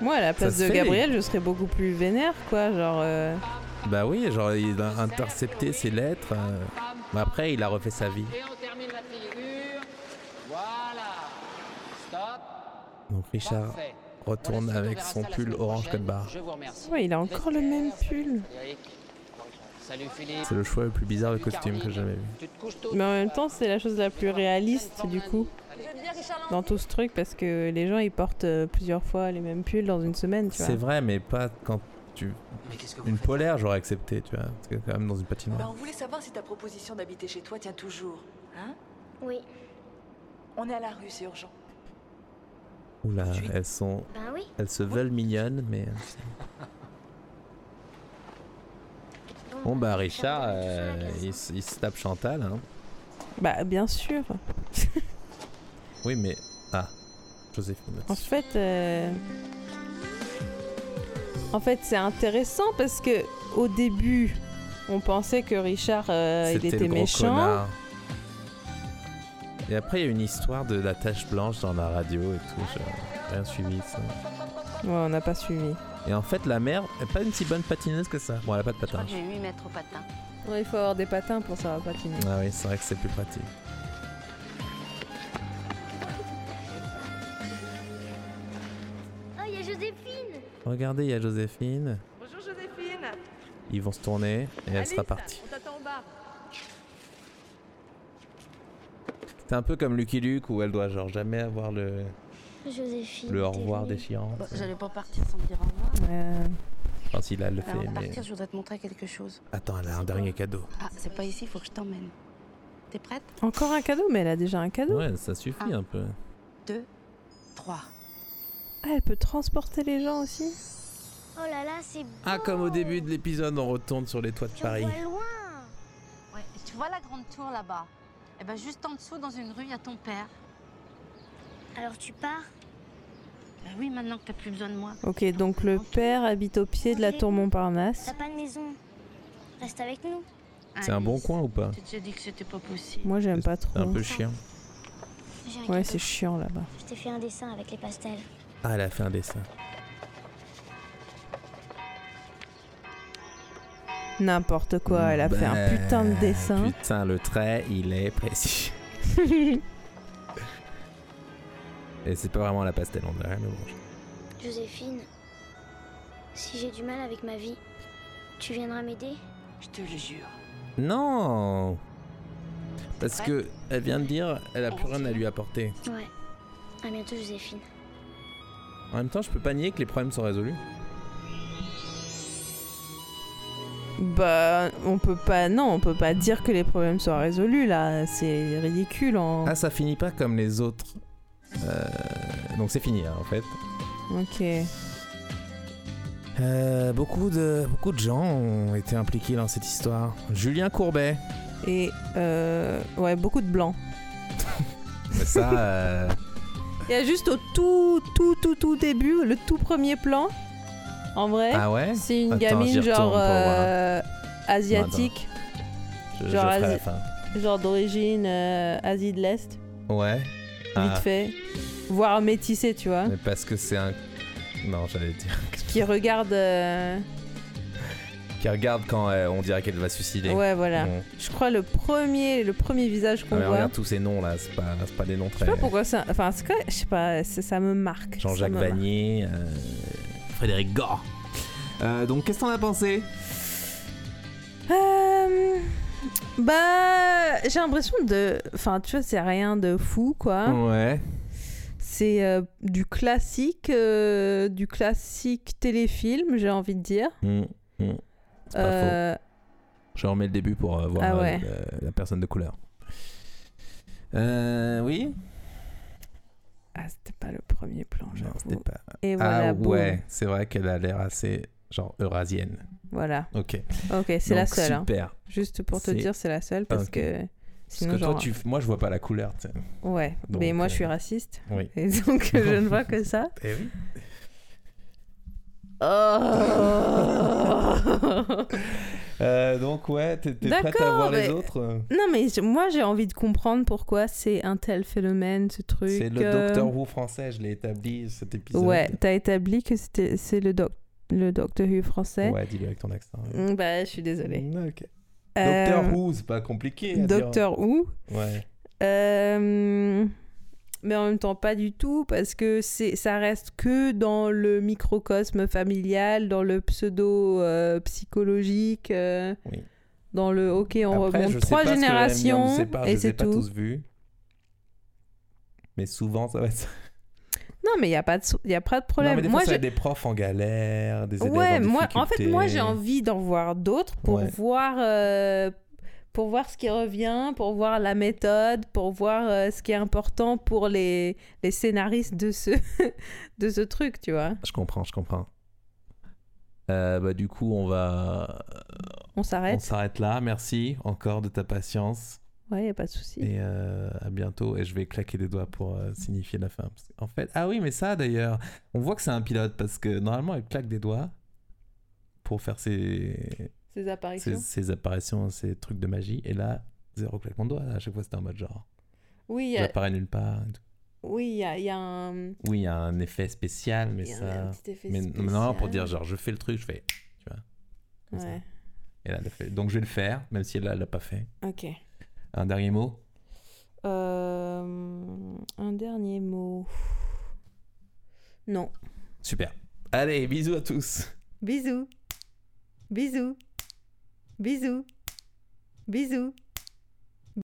Moi, à la place de fait, Gabriel, je serais beaucoup plus vénère, quoi. Genre. euh, Bah oui, genre, il a intercepté ses lettres. euh, Mais après, il a refait sa vie. Et on termine la figure. Voilà. Stop. Donc, Richard Parfait. retourne avec son pull orange code barre. Ouais, il a encore le même pull. Salut Philippe. C'est le choix le plus bizarre de costume que j'ai jamais vu. Mais en même temps, c'est la chose la plus réaliste, du coup. Dans tout ce truc, parce que les gens, ils portent euh, plusieurs fois les mêmes pulls dans une semaine, tu vois. C'est vrai, mais pas quand tu. Une polaire, j'aurais accepté, tu vois. Parce que quand même dans une Bah, patinoire. on voulait savoir si ta proposition d'habiter chez toi tient toujours. Hein? Oui. On est à la rue, c'est urgent. Oula, elles sont. Ben oui. Elles se veulent mignonnes, mais. Bon bah Richard, euh, il, il se tape Chantal, hein. Bah, bien sûr. Oui, mais ah, Joséphine. En fait, euh, en fait, c'est intéressant parce que au début, on pensait que Richard, euh, il était le gros méchant. connard. Et après, il y a une histoire de la tache blanche dans la radio et tout. J'ai rien suivi ça. Ouais, on n'a pas suivi. Et en fait, la mère est pas une si bonne patineuse que ça. Bon, elle a pas de Je crois patin. que j'ai 8 mètres au patin. Ouais, il faut avoir des patins pour savoir patiner. Ah oui, c'est vrai que c'est plus pratique. Oh, il y a Joséphine Regardez, il y a Joséphine. Bonjour Joséphine. Ils vont se tourner et elle sera partie. On t'attend en bas. C'est un peu comme Lucky Luke où elle doit genre jamais avoir le, Joséphine. le au revoir déchirant. J'allais pas partir sans me dire au revoir. Enfin, si là, elle le fait, Avant de mais. partir, je voudrais te montrer quelque chose. Attends, elle a un dernier cadeau. Ah, c'est pas ici, il faut que je t'emmène. T'es prête? Encore un cadeau, mais elle a déjà un cadeau. Ouais, ça suffit un peu. Deux, trois. Ah, elle peut transporter les gens aussi. Oh là là, c'est beau. Ah, comme au début de l'épisode, on retourne sur les toits de Paris. vois loin. Ouais, tu vois la grande tour là-bas? Eh ben juste en dessous, dans une rue, il y a ton père. Alors tu pars Ben oui, maintenant que t'as plus besoin de moi. Ok, donc le père habite au pied de la tour Montparnasse. T'as pas de maison. Reste avec nous. C'est un bon coin ou pas Tu t'es dit que c'était pas possible. Moi, j'aime pas trop. C'est un peu chiant. Ouais, c'est chiant là-bas. Je t'ai fait un dessin avec les pastels. Ah, elle a fait un dessin. N'importe quoi, elle a fait un Ben, putain de dessin. Putain, le trait, il est précis. Et c'est pas vraiment la pastel, on dirait, mais bon. Joséphine, si j'ai du mal avec ma vie, tu viendras m'aider? Je te le jure. Non Parce que elle vient de dire, elle a plus rien à lui apporter. Ouais. À bientôt, Joséphine. En même temps, je peux pas nier que les problèmes sont résolus. Bah, on peut pas. Non, on peut pas dire que les problèmes soient résolus là. C'est ridicule en. Ah, ça finit pas comme les autres. Euh, Donc c'est fini, hein, en fait. Ok. Euh, beaucoup, de, beaucoup de gens ont été impliqués dans cette histoire. Julien Courbet. Et euh, ouais, beaucoup de blancs. Mais ça, euh, Il y a juste au tout, tout, tout, tout début, le tout premier plan. En vrai, Ah ouais? C'est une Attends, gamine genre euh, asiatique. Je, Genre, d'origine euh, Asie de l'Est, Ouais. Vite Ah, fait. Voire métissé, tu vois. Mais parce que c'est un. Non, j'allais dire. Qui regarde. euh, Qui regarde quand euh, on dirait qu'elle va se suicider. Ouais, voilà. Bon. Je crois le premier, le premier visage qu'on Ah, mais voit. regarde tous ces noms là, c'est pas, pas des noms Je très. sais pas pourquoi ça. Enfin, c'est quoi Je sais pas, ça, me marque. Jean-Jacques. Vanier, euh, Frédéric Gore. Euh, donc qu'est-ce que t'en as pensé? Euh, Bah, j'ai l'impression de. Enfin, tu vois, c'est rien de fou, quoi. Ouais. C'est euh, du classique, euh, du classique téléfilm, j'ai envie de dire. Mm, mm. C'est pas Euh, faux. Je remets le début pour euh, voir Ah euh, ouais. la personne de couleur. Euh, oui. Ah, c'était pas le premier plan, Non, j'avoue. c'était pas. Et voilà, ah ouais, c'est vrai qu'elle a l'air assez genre eurasienne. Voilà. Ok. Ok, c'est la seule. hein. Super. Juste pour te dire, c'est la seule parce que. Parce Sinon, que toi, genre- tu... moi, je vois pas la couleur. Ouais, Donc, mais moi je euh, suis raciste. oui. Et donc je ne vois que ça. Eh oui. Oh Euh, donc ouais, t'es prête à voir les autres? euh Non, mais moi j'ai envie de comprendre pourquoi c'est un tel phénomène, ce truc. C'est le euh, Docteur Who français, je l'ai établi cet épisode. Ouais, t'as établi que c'est le, doc le Doctor Who français. Ouais, dis-le avec ton accent. Mm, Bah, je suis désolée. Ok. Euh, Docteur Who, c'est pas compliqué. à dire. Doctor Who. Ouais. Euh, mais en même temps pas du tout parce que c'est ça reste que dans le microcosme familial, dans le pseudo euh, psychologique, Oui. dans le ok on Après, remonte trois pas ce que générations et c'est pas tout. tous vus. Mais souvent, ça va être. Non mais il y a pas de sou- y a pas de Non, problème. mais des moi j'ai- des profs en galère, des élèves ouais en moi en fait moi j'ai envie d'en voir d'autres pour Ouais. voir euh, pour voir ce qui revient, pour voir la méthode, pour voir euh, ce qui est important pour les, les scénaristes de ce de ce truc, tu vois. Je comprends, je comprends. Euh, bah, du coup, on va. On On s'arrête. s'arrête là. Merci encore de ta patience. Ouais, y a pas de souci. Et euh, à bientôt. Et je vais claquer des doigts pour euh, signifier la fin. Parce En fait, ah oui, mais ça d'ailleurs, on voit que c'est un pilote parce que normalement, il claque des doigts pour faire ses, Ces apparitions. ses, ses apparitions, ses trucs de magie. Et là, zéro claquement de doigts. À chaque fois, c'était en mode genre. Oui, a, apparaît nulle part. et tout. oui, il y y a un. Oui, il y a un effet spécial, mais y a ça. un petit effet mais non, pour dire genre, je fais le truc, je fais. Tu vois. comme ça. Ouais. Et là, elle a fait. Donc, je vais le faire, même si elle l'a pas fait. Ok. Un dernier mot? Euh, un dernier mot. Non. Super. Allez, bisous à tous. Bisous. Bisous. Bisous. Bisous.